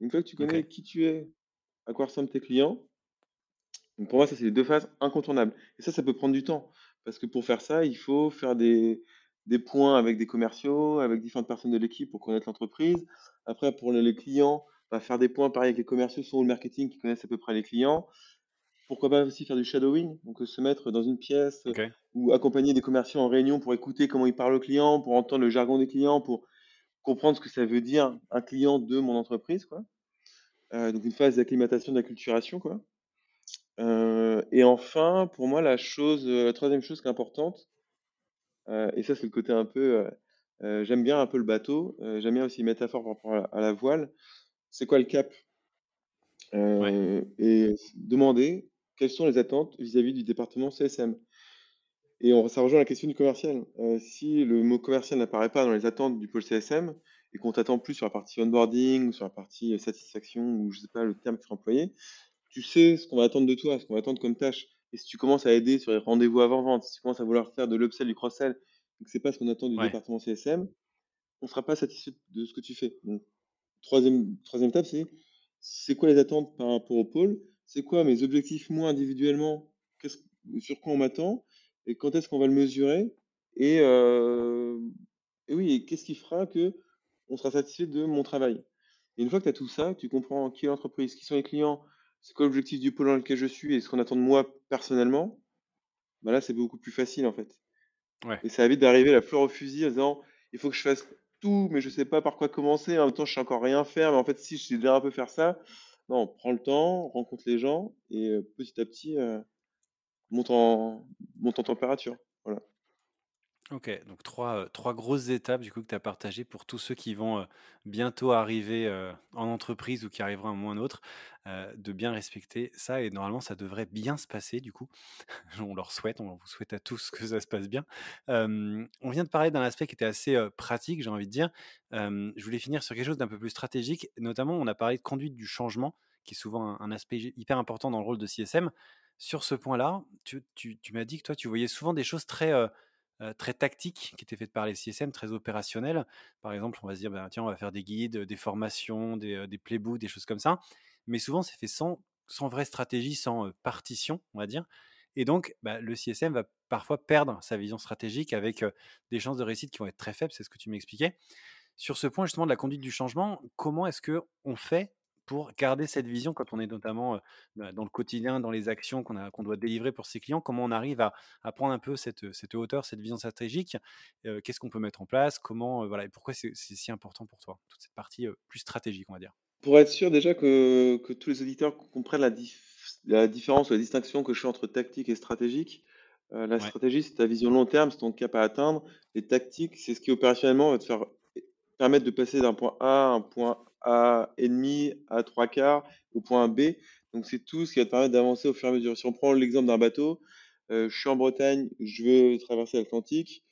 une fois que tu connais qui tu es, à quoi ressemblent tes clients, donc pour moi, ça, c'est les deux phases incontournables. Et ça, ça peut prendre du temps. Parce que pour faire ça, il faut faire des, des points avec des commerciaux, avec différentes personnes de l'équipe pour connaître l'entreprise. Après, pour les clients, faire des points pareil avec les commerciaux, soit le marketing qui connaissent à peu près les clients. Pourquoi pas aussi faire du shadowing, donc euh, se mettre dans une pièce euh, ou accompagner des commerciaux en réunion pour écouter comment ils parlent aux clients, pour entendre le jargon des clients, pour comprendre ce que ça veut dire un client de mon entreprise. Quoi. Euh, donc une phase d'acclimatation, d'acculturation. Quoi. Et enfin, pour moi, la chose, la troisième chose qui est importante, et ça c'est le côté un peu, j'aime bien un peu le bateau, j'aime bien aussi les métaphores par rapport à la voile, c'est quoi le cap? Euh, et demander quelles sont les attentes vis-à-vis du département CSM. Et on, ça rejoint la question du commercial. Euh, si le mot commercial n'apparaît pas dans les attentes du pôle CSM et qu'on t'attend plus sur la partie onboarding ou sur la partie satisfaction ou je sais pas le terme qui sera employé, tu sais ce qu'on va attendre de toi, ce qu'on va attendre comme tâche. Et si tu commences à aider sur les rendez-vous avant-vente, si tu commences à vouloir faire de l'upsell, du cross-sell, et que c'est pas ce qu'on attend du département CSM, on ne sera pas satisfait de ce que tu fais. Donc, troisième, troisième étape, c'est c'est quoi les attentes par rapport au pôle? C'est quoi mes objectifs, moi, individuellement? Sur quoi on m'attend? Et quand est-ce qu'on va le mesurer? Et, euh, et, oui, qu'est-ce qui fera que on sera satisfait de mon travail? Et une fois que tu as tout ça, tu comprends qui est l'entreprise, qui sont les clients, c'est quoi l'objectif du pôle dans lequel je suis et ce qu'on attend de moi personnellement, bah là, c'est beaucoup plus facile en fait. Et ça évite d'arriver à la fleur au fusil en disant il faut que je fasse mais je sais pas par quoi commencer. En même temps, je sais encore rien faire, mais en fait, si je sais déjà un peu faire ça, non, prends le temps, rencontre les gens et euh, petit à petit, euh, monte, en, monte en température. Voilà. Ok, donc trois, trois grosses étapes du coup que tu as partagées pour tous ceux qui vont bientôt arriver en entreprise ou qui arriveront à un moment ou un autre, de bien respecter ça et normalement ça devrait bien se passer du coup. (laughs) on leur souhaite, on vous souhaite à tous que ça se passe bien. on vient de parler d'un aspect qui était assez pratique, j'ai envie de dire. je voulais finir sur quelque chose d'un peu plus stratégique, notamment on a parlé de conduite du changement, qui est souvent un, aspect hyper important dans le rôle de CSM. Sur ce point-là, tu, tu, tu m'as dit que toi tu voyais souvent des choses très très tactiques qui étaient faites par les CSM, très opérationnelles. Par exemple, on va se dire, bah, tiens, on va faire des guides, des formations, des, des playbooks, des choses comme ça. Mais souvent, c'est fait sans, sans vraie stratégie, sans partition, on va dire. Et donc, bah, le CSM va parfois perdre sa vision stratégique avec des chances de réussite qui vont être très faibles, c'est ce que tu m'expliquais. Sur ce point justement de la conduite du changement, comment est-ce que on fait pour garder cette vision quand on est notamment bah, dans le quotidien, dans les actions qu'on qu'on doit délivrer pour ses clients, comment on arrive à, à prendre un peu cette, cette, hauteur, cette vision stratégique, qu'est-ce qu'on peut mettre en place, comment, voilà, et pourquoi c'est si important pour toi, toute cette partie plus stratégique, on va dire? Pour être sûr déjà que, que tous les auditeurs comprennent la, la, différence ou la distinction que je fais entre tactique et stratégique, la stratégie, c'est ta vision long terme, c'est ton cap à atteindre. Les tactiques, c'est ce qui opérationnellement va te faire permettre de passer d'un point A à un point A et demi, à trois quarts, au point B. Donc c'est tout ce qui va te permettre d'avancer au fur et à mesure. Si on prend l'exemple d'un bateau, euh, je suis en Bretagne, je veux traverser l'Atlantique.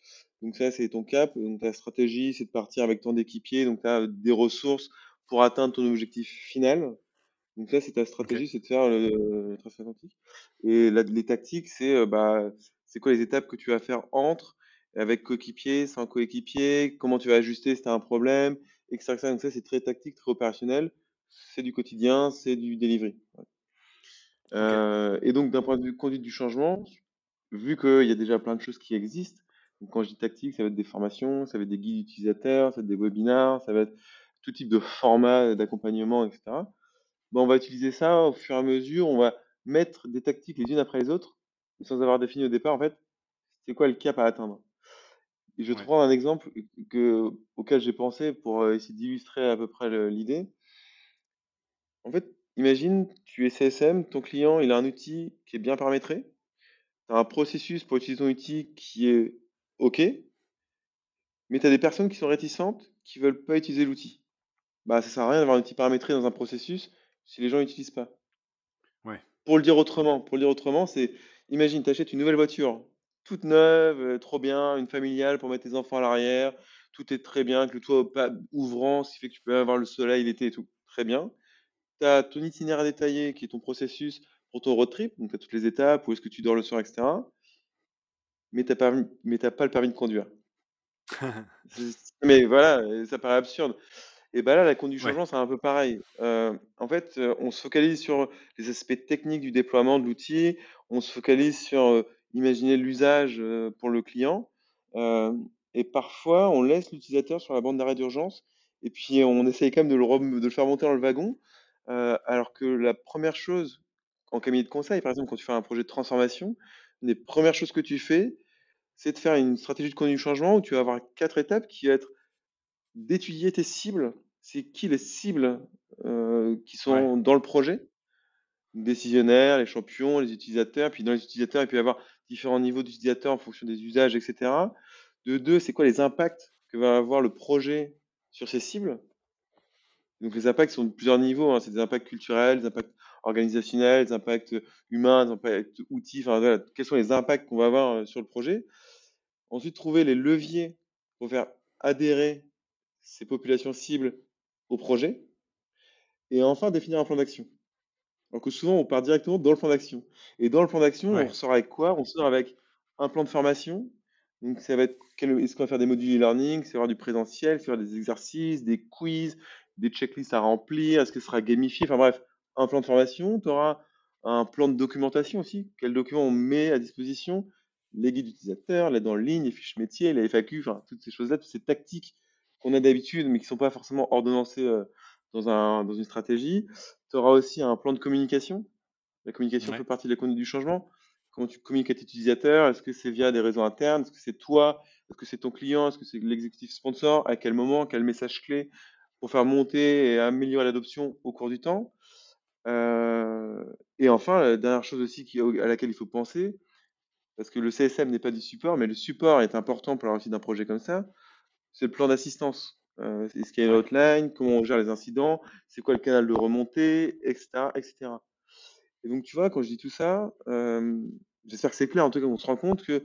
Donc ça, c'est ton cap. Donc ta stratégie, c'est de partir avec ton équipier. Donc tu as des ressources pour atteindre ton objectif final. Donc ça, c'est ta stratégie, c'est de faire le, transatlantique. Et les tactiques, c'est euh, bah, c'est quoi les étapes que tu vas faire entre, avec coéquipier, sans coéquipier, comment tu vas ajuster si tu as un problème, etc. Donc ça, c'est très tactique, très opérationnel. C'est du quotidien, c'est du delivery. Euh, et donc, d'un point de vue conduite du changement, vu qu'il y a déjà plein de choses qui existent, donc quand je dis tactique, ça va être des formations, ça va être des guides utilisateurs, ça va être des webinars, ça va être tout type de format d'accompagnement, etc. Bon, on va utiliser ça au fur et à mesure, on va mettre des tactiques les unes après les autres, sans avoir défini au départ, en fait, c'est quoi le cap à atteindre. Et je vais te prendre un exemple que, auquel j'ai pensé pour euh, essayer d'illustrer à peu près l'idée. En fait, imagine, tu es CSM, ton client, il a un outil qui est bien paramétré, tu as un processus pour utiliser ton outil qui est OK, mais tu as des personnes qui sont réticentes, qui veulent pas utiliser l'outil. Bah, ça sert à rien d'avoir un outil paramétré dans un processus si les gens n'utilisent pas. Ouais. Pour le dire autrement, pour le dire autrement, c'est imagine, tu achètes une nouvelle voiture, toute neuve, euh, trop bien, une familiale pour mettre tes enfants à l'arrière, tout est très bien, que le toit ouvrant, ce qui fait que tu peux avoir le soleil l'été et tout, très bien. Tu as ton itinéraire détaillé qui est ton processus pour ton road trip, donc tu as toutes les étapes, où est-ce que tu dors le soir, etc. Mais tu n'as pas, le permis de conduire. (laughs) mais voilà, ça paraît absurde. Et bah là, la conduite du changement, c'est un peu pareil. Euh, en fait, on se focalise sur les aspects techniques du déploiement de l'outil, on se focalise sur imaginer l'usage pour le client, et parfois on laisse l'utilisateur sur la bande d'arrêt d'urgence, et puis on essaye quand même de le, de le faire monter dans le wagon, alors que la première chose en cabinet de conseil, par exemple, quand tu fais un projet de transformation, une des premières choses que tu fais, c'est de faire une stratégie de conduite du changement où tu vas avoir quatre étapes qui vont être d'étudier tes cibles. C'est qui les cibles euh, qui sont dans le projet? Décisionnaires, les champions, les utilisateurs. Puis dans les utilisateurs, il peut y avoir différents niveaux d'utilisateurs en fonction des usages, etc. De deux, c'est quoi les impacts que va avoir le projet sur ces cibles? Donc les impacts sont de plusieurs niveaux. Hein. C'est des impacts culturels, des impacts organisationnels, des impacts humains, des impacts outils. Enfin, voilà, quels sont les impacts qu'on va avoir euh, sur le projet? Ensuite, trouver les leviers pour faire adhérer ces populations cibles au projet. Et enfin, définir un plan d'action. Donc souvent, on part directement dans le plan d'action. Et dans le plan d'action, on sort avec quoi? On sort avec un plan de formation. Donc ça va être, est-ce qu'on va faire des modules e-learning? C'est avoir du présentiel, faire des exercices, des quiz, des checklists à remplir, est-ce que ce sera gamifié? Enfin bref, un plan de formation. Tu auras un plan de documentation aussi. Quel document on met à disposition? Les guides utilisateurs, l'aide en ligne, les fiches métiers, les FAQ, enfin toutes ces choses-là, toutes ces tactiques qu'on a d'habitude, mais qui ne sont pas forcément ordonnancés euh, dans, un, dans une stratégie. Tu auras aussi un plan de communication. La communication fait partie de la conduite du changement. Comment tu communiques à tes utilisateurs? Est-ce que c'est via des réseaux internes? Est-ce que c'est toi? Est-ce que c'est ton client? Est-ce que c'est l'exécutif sponsor? À quel moment? Quel message clé pour faire monter et améliorer l'adoption au cours du temps? Euh, Et enfin, la dernière chose aussi qui, à laquelle il faut penser, parce que le CSM n'est pas du support, mais le support est important pour la réussite d'un projet comme ça, c'est le plan d'assistance. Euh, est-ce qu'il y a une hotline Comment on gère les incidents C'est quoi le canal de remontée Etc. etc. Et donc, tu vois, quand je dis tout ça, euh, j'espère que c'est clair. En tout cas, on se rend compte que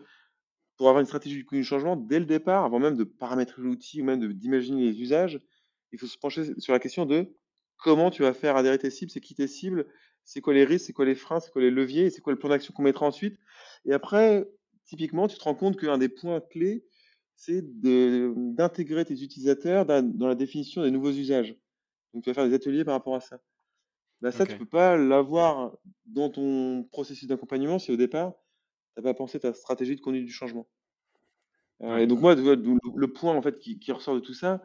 pour avoir une stratégie du changement, dès le départ, avant même de paramétrer l'outil ou même d'imaginer les usages, il faut se pencher sur la question de comment tu vas faire adhérer tes cibles, c'est qui tes cibles, c'est quoi les risques, c'est quoi les freins, c'est quoi les leviers, c'est quoi le plan d'action qu'on mettra ensuite. Et après, typiquement, tu te rends compte qu'un des points clés, c'est d'intégrer tes utilisateurs dans, la définition des nouveaux usages. Donc, tu vas faire des ateliers par rapport à ça. Bah, ça, tu ne peux pas l'avoir dans ton processus d'accompagnement si au départ, tu n'as pas pensé ta stratégie de conduite du changement. Euh, et donc, moi, le, point en fait, qui, ressort de tout ça,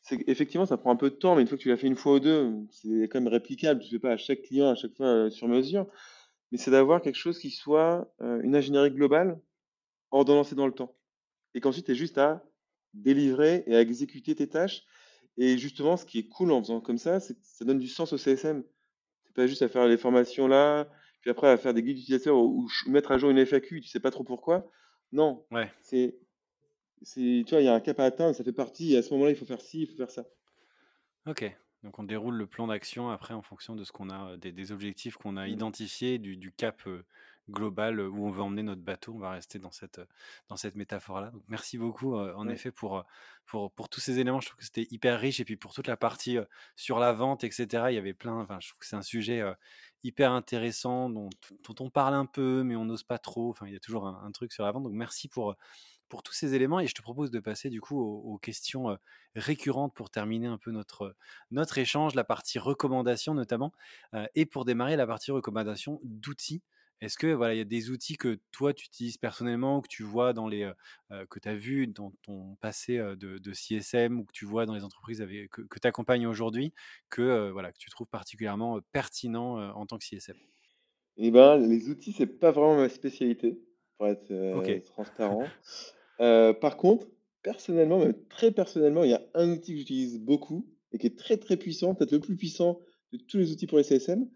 c'est qu'effectivement, ça prend un peu de temps, mais une fois que tu l'as fait une fois ou deux, c'est quand même réplicable. Tu ne fais pas à chaque client, à chaque fois euh, sur mesure. Mais c'est d'avoir quelque chose qui soit euh, une ingénierie globale ordonnancée dans le temps et qu'ensuite tu es juste à délivrer et à exécuter tes tâches. Et justement, ce qui est cool en faisant comme ça, c'est que ça donne du sens au CSM. C'est pas juste à faire les formations là, puis après à faire des guides d'utilisateurs ou, mettre à jour une FAQ, tu sais pas trop pourquoi. Non. Ouais. C'est, c'est, tu vois, il y a un cap à atteindre, ça fait partie. Et à ce moment-là, il faut faire ci, il faut faire ça. Ok. Donc on déroule le plan d'action après en fonction de ce qu'on a, des, objectifs qu'on a mmh. identifiés, du, cap, euh, global où on veut emmener notre bateau. On va rester dans cette, dans cette métaphore-là. Donc, merci beaucoup, en effet, pour, pour, pour tous ces éléments. Je trouve que c'était hyper riche. Et puis, pour toute la partie sur la vente, etc., il y avait plein. Enfin, je trouve que c'est un sujet hyper intéressant dont, dont, on parle un peu, mais on n'ose pas trop. Enfin, il y a toujours un, un, truc sur la vente. Donc, merci pour, pour tous ces éléments et je te propose de passer du coup aux, questions récurrentes pour terminer un peu notre, notre échange, la partie recommandation notamment, et pour démarrer la partie recommandation d'outils. Est-ce que voilà, il y a des outils que toi tu utilises personnellement, que tu vois dans les que tu as vu dans ton passé de, de, CSM ou que tu vois dans les entreprises avec, que, tu accompagnes aujourd'hui, que voilà, que tu trouves particulièrement pertinent en tant que CSM Eh ben, les outils, c'est pas vraiment ma spécialité, pour être (laughs) transparent. Euh, par contre, personnellement, même très personnellement, il y a un outil que j'utilise beaucoup et qui est très très puissant, peut-être le plus puissant de tous les outils pour les CSM,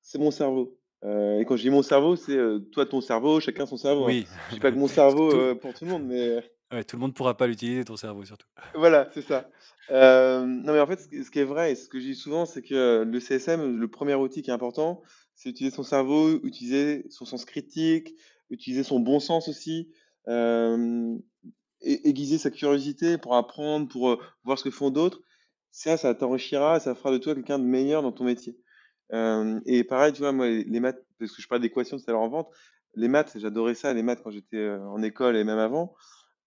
c'est mon cerveau. Euh, et quand je dis mon cerveau, c'est euh, toi ton cerveau, chacun son cerveau. Hein. Oui. Je dis pas que mon cerveau (laughs) pour tout le monde, mais tout le monde pourra pas l'utiliser, ton cerveau surtout. voilà, c'est ça. non, mais en fait, ce qui est vrai et ce que je dis souvent, c'est que le CSM, le premier outil qui est important, c'est utiliser son cerveau, utiliser son sens critique, utiliser son bon sens aussi euh, aiguiser sa curiosité pour apprendre, pour euh, voir ce que font d'autres, ça, ça t'enrichira, ça fera de toi quelqu'un de meilleur dans ton métier. Euh, et pareil, tu vois, moi, les maths, parce que je parle d'équations tout à l'heure en vente, les maths, j'adorais ça, les maths quand j'étais en école et même avant.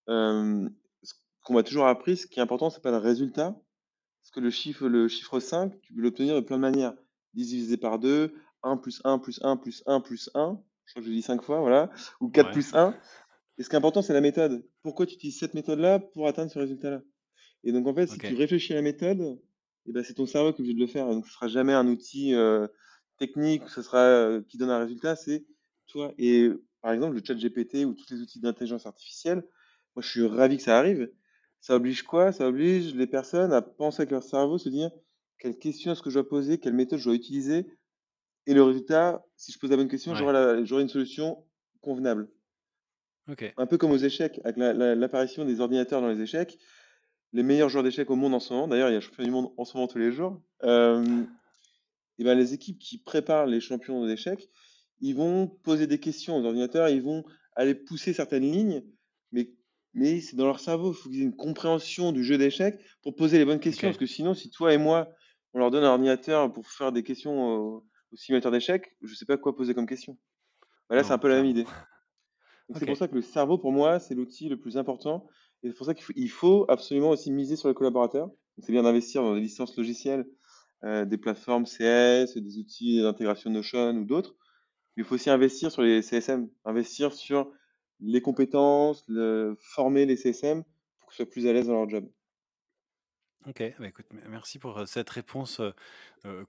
Euh, ce qu'on m'a toujours appris, ce qui est important, c'est pas le résultat, parce que le chiffre, le chiffre 5, tu peux l'obtenir de plein de manières. 10 divisé par 2, 1 plus 1 plus 1 plus 1 plus 1, je crois que je dis 5 fois, voilà, ou 4 plus 1. Et ce qui est important, c'est la méthode. Pourquoi tu utilises cette méthode-là pour atteindre ce résultat-là? Et donc, en fait, si tu réfléchis à la méthode, eh ben, c'est ton cerveau qui est obligé de le faire. donc, ce sera jamais un outil euh, technique, ce sera euh, qui donne un résultat, c'est toi. Et par exemple, le chat GPT ou tous les outils d'intelligence artificielle, moi, je suis ravi que ça arrive. Ça oblige quoi? Ça oblige les personnes à penser avec leur cerveau, se dire quelle question est-ce que je dois poser, quelle méthode je dois utiliser. Et le résultat, si je pose la bonne question, j'aurai une solution convenable. Un peu comme aux échecs, avec l'apparition des ordinateurs dans les échecs. Les meilleurs joueurs d'échecs au monde en ce moment, d'ailleurs, il y a un champion du monde en ce moment tous les jours. Euh, et ben, les équipes qui préparent les champions d'échecs, ils vont poser des questions aux ordinateurs, ils vont aller pousser certaines lignes, mais, mais c'est dans leur cerveau. Il faut qu'ils aient une compréhension du jeu d'échecs pour poser les bonnes questions. Parce que sinon, si toi et moi, on leur donne un ordinateur pour faire des questions au, simulateur d'échecs, je ne sais pas quoi poser comme question. Voilà, c'est un peu la même idée. C'est pour ça que le cerveau, pour moi, c'est l'outil le plus important. Et c'est pour ça qu'il faut, absolument aussi miser sur les collaborateurs. C'est bien d'investir dans des licences logicielles, euh, des plateformes CS, des outils d'intégration Notion ou d'autres. Mais il faut aussi investir sur les CSM, investir sur les compétences, former les CSM pour qu'ils soient plus à l'aise dans leur job. Ok, bah, écoute, merci pour cette réponse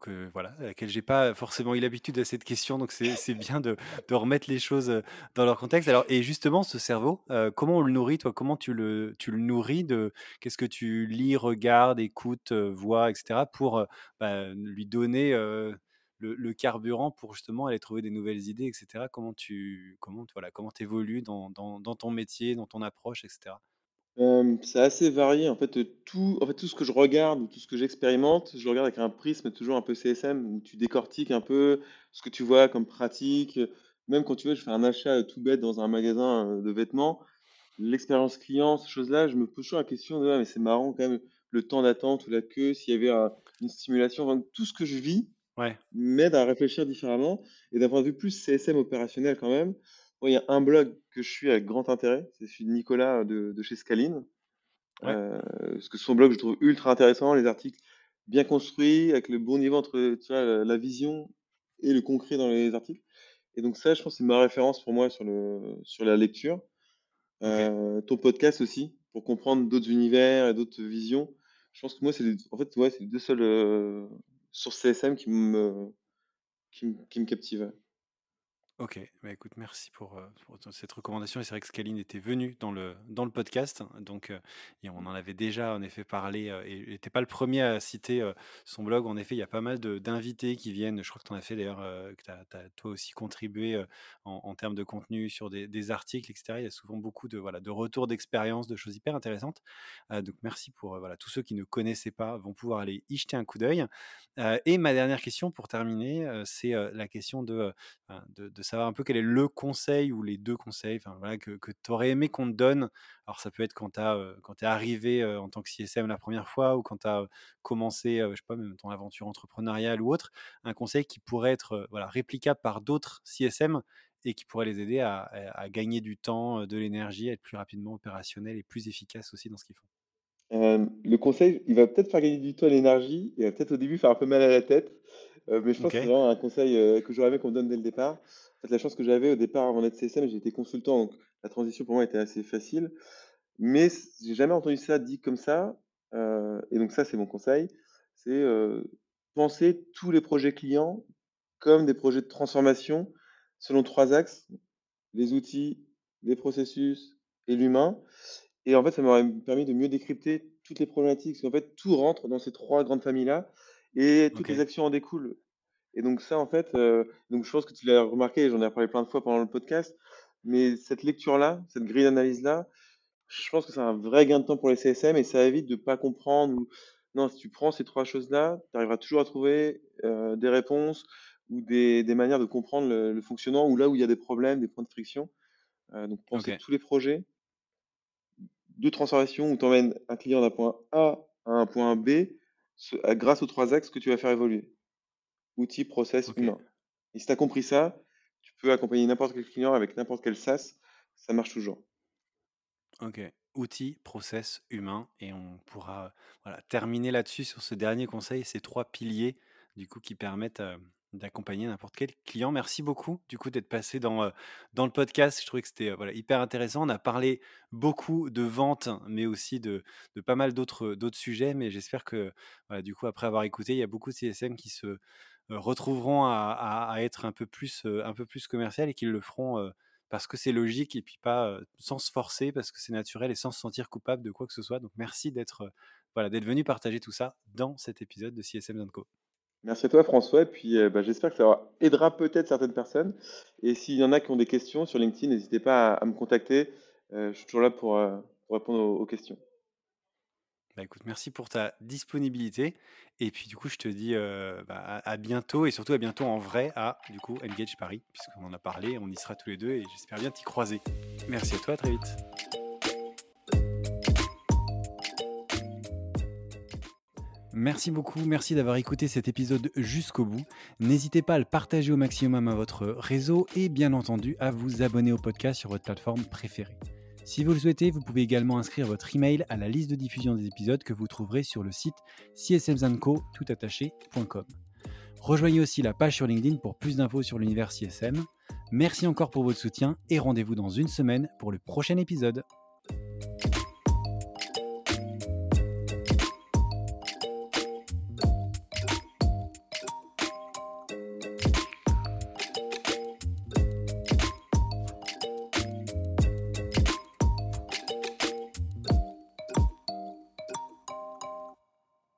que voilà, à laquelle j'ai pas forcément eu l'habitude à cette question, donc c'est bien de, remettre les choses dans leur contexte. Alors, et justement, ce cerveau, comment on le nourrit, toi? Comment tu le, tu le nourris Qu'est-ce que tu lis, regardes, écoutes, vois, etc. pour bah, lui donner le, carburant pour justement aller trouver des nouvelles idées, etc. Comment tu comment, voilà, comment évolues dans, dans, dans ton métier, dans ton approche, etc. c'est assez varié. En fait, tout en fait, tout ce que je regarde ou tout ce que j'expérimente, je le regarde avec un prisme toujours un peu CSM, où tu décortiques un peu ce que tu vois comme pratique. Même quand tu vois, je fais un achat tout bête dans un magasin, de vêtements, l'expérience client, ces choses-là, je me pose toujours la question de: «Ah mais c'est marrant quand même, le temps d'attente ou la queue, s'il y avait une stimulation». tout ce que je vis m'aide à réfléchir différemment et d'un point de vue plus CSM opérationnel quand même, il y a un blog que je suis avec grand intérêt, c'est celui de Nicolas de, chez Scaline. Euh, parce que son blog, je trouve ultra intéressant, les articles bien construits, avec le bon niveau entre tu vois, la vision et le concret dans les articles. Et donc ça, je pense, c'est ma référence pour moi sur, le, sur la lecture. Euh, ton podcast aussi, pour comprendre d'autres univers et d'autres visions. Je pense que moi, c'est en fait, ouais, c'est les deux seules euh, sources CSM qui me, qui, qui me captivent. Ok, bah écoute, merci pour, cette recommandation. Et c'est vrai que Scaline était venu dans le, dans le podcast, donc et on en avait déjà en effet parlé, et n'était pas le premier à citer son blog. En effet, il y a pas mal d'invités qui viennent. Je crois que tu en as fait d'ailleurs, que tu as, toi aussi contribué en, termes de contenu sur des, articles, etc. Il y a souvent beaucoup de, voilà, de retours d'expérience, de choses hyper intéressantes. donc merci pour voilà, tous ceux qui ne connaissaient pas vont pouvoir aller y jeter un coup d'œil. et ma dernière question pour terminer, c'est la question de, de savoir un peu quel est le conseil ou les deux conseils voilà, que, que tu aurais aimé qu'on te donne. Alors, ça peut être quand tu es arrivé en tant que CSM la première fois ou quand tu as commencé, je sais pas, même ton aventure entrepreneuriale ou autre. Un conseil qui pourrait être voilà, réplicable par d'autres CSM et qui pourrait les aider à, à gagner du temps, de l'énergie, à être plus rapidement opérationnel et plus efficace aussi dans ce qu'ils font. le conseil, il va peut-être faire gagner du temps et l'énergie, et va peut-être au début faire un peu mal à la tête. Euh, mais je pense que c'est vraiment un conseil euh, que j'aurais aimé qu'on me donne dès le départ. En fait, la chance que j'avais au départ avant d'être CSM, j'étais consultant, donc la transition pour moi était assez facile. Mais j'ai jamais entendu ça dit comme ça. Euh, et donc ça, c'est mon conseil. C'est penser tous les projets clients comme des projets de transformation selon trois axes les outils, les processus et l'humain. Et en fait, ça m'aurait permis de mieux décrypter toutes les problématiques. Parce qu'en fait, tout rentre dans ces trois grandes familles-là et toutes les actions en découlent. Et donc ça, en fait, euh, donc je pense que tu l'as remarqué, j'en ai parlé plein de fois pendant le podcast, mais cette lecture-là, cette grille d'analyse-là, je pense que c'est un vrai gain de temps pour les CSM et ça évite de ne pas comprendre. Non, si tu prends ces trois choses-là, tu arriveras toujours à trouver euh, des réponses ou des, des, manières de comprendre le, fonctionnement ou là où il y a des problèmes, des points de friction. Euh, donc penser tous les projets de transformation où tu emmènes un client d'un point A à un point B grâce aux trois axes que tu vas faire évoluer. Outils, process, humain. Et si tu as compris ça, tu peux accompagner n'importe quel client avec n'importe quel SaaS, ça marche toujours. Ok. Outils, process, humain. Et on pourra voilà, terminer là-dessus sur ce dernier conseil, ces trois piliers du coup qui permettent euh, d'accompagner n'importe quel client. Merci beaucoup du coup d'être passé dans, euh, dans le podcast. Je trouvais que c'était euh, voilà, hyper intéressant. On a parlé beaucoup de vente, mais aussi de, de pas mal d'autres, d'autres sujets. Mais j'espère que voilà, du coup, après avoir écouté, il y a beaucoup de CSM qui se retrouveront à, être un peu plus, un peu plus commercial et qui le feront parce que c'est logique et puis pas sans se forcer parce que c'est naturel et sans se sentir coupable de quoi que ce soit. Donc merci d'être voilà, d'être venu partager tout ça dans cet épisode de CSM Co. Merci à toi François, et puis euh, bah, j'espère que ça aidera peut-être certaines personnes. Et s'il y en a qui ont des questions sur LinkedIn, n'hésitez pas à, me contacter. Euh, je suis toujours là pour, euh, répondre aux, questions. Bah, écoute, merci pour ta disponibilité. Et puis du coup, je te dis bah, à, bientôt et surtout à bientôt en vrai à du coup Engage Paris, puisqu'on en a parlé, on y sera tous les deux et j'espère bien t'y croiser. Merci à toi, à très vite. Merci beaucoup, merci d'avoir écouté cet épisode jusqu'au bout. N'hésitez pas à le partager au maximum à votre réseau et bien entendu à vous abonner au podcast sur votre plateforme préférée. Si vous le souhaitez, vous pouvez également inscrire votre email à la liste de diffusion des épisodes que vous trouverez sur le site csmzanco.com. Rejoignez aussi la page sur LinkedIn pour plus d'infos sur l'univers CSM. Merci encore pour votre soutien et rendez-vous dans une semaine pour le prochain épisode.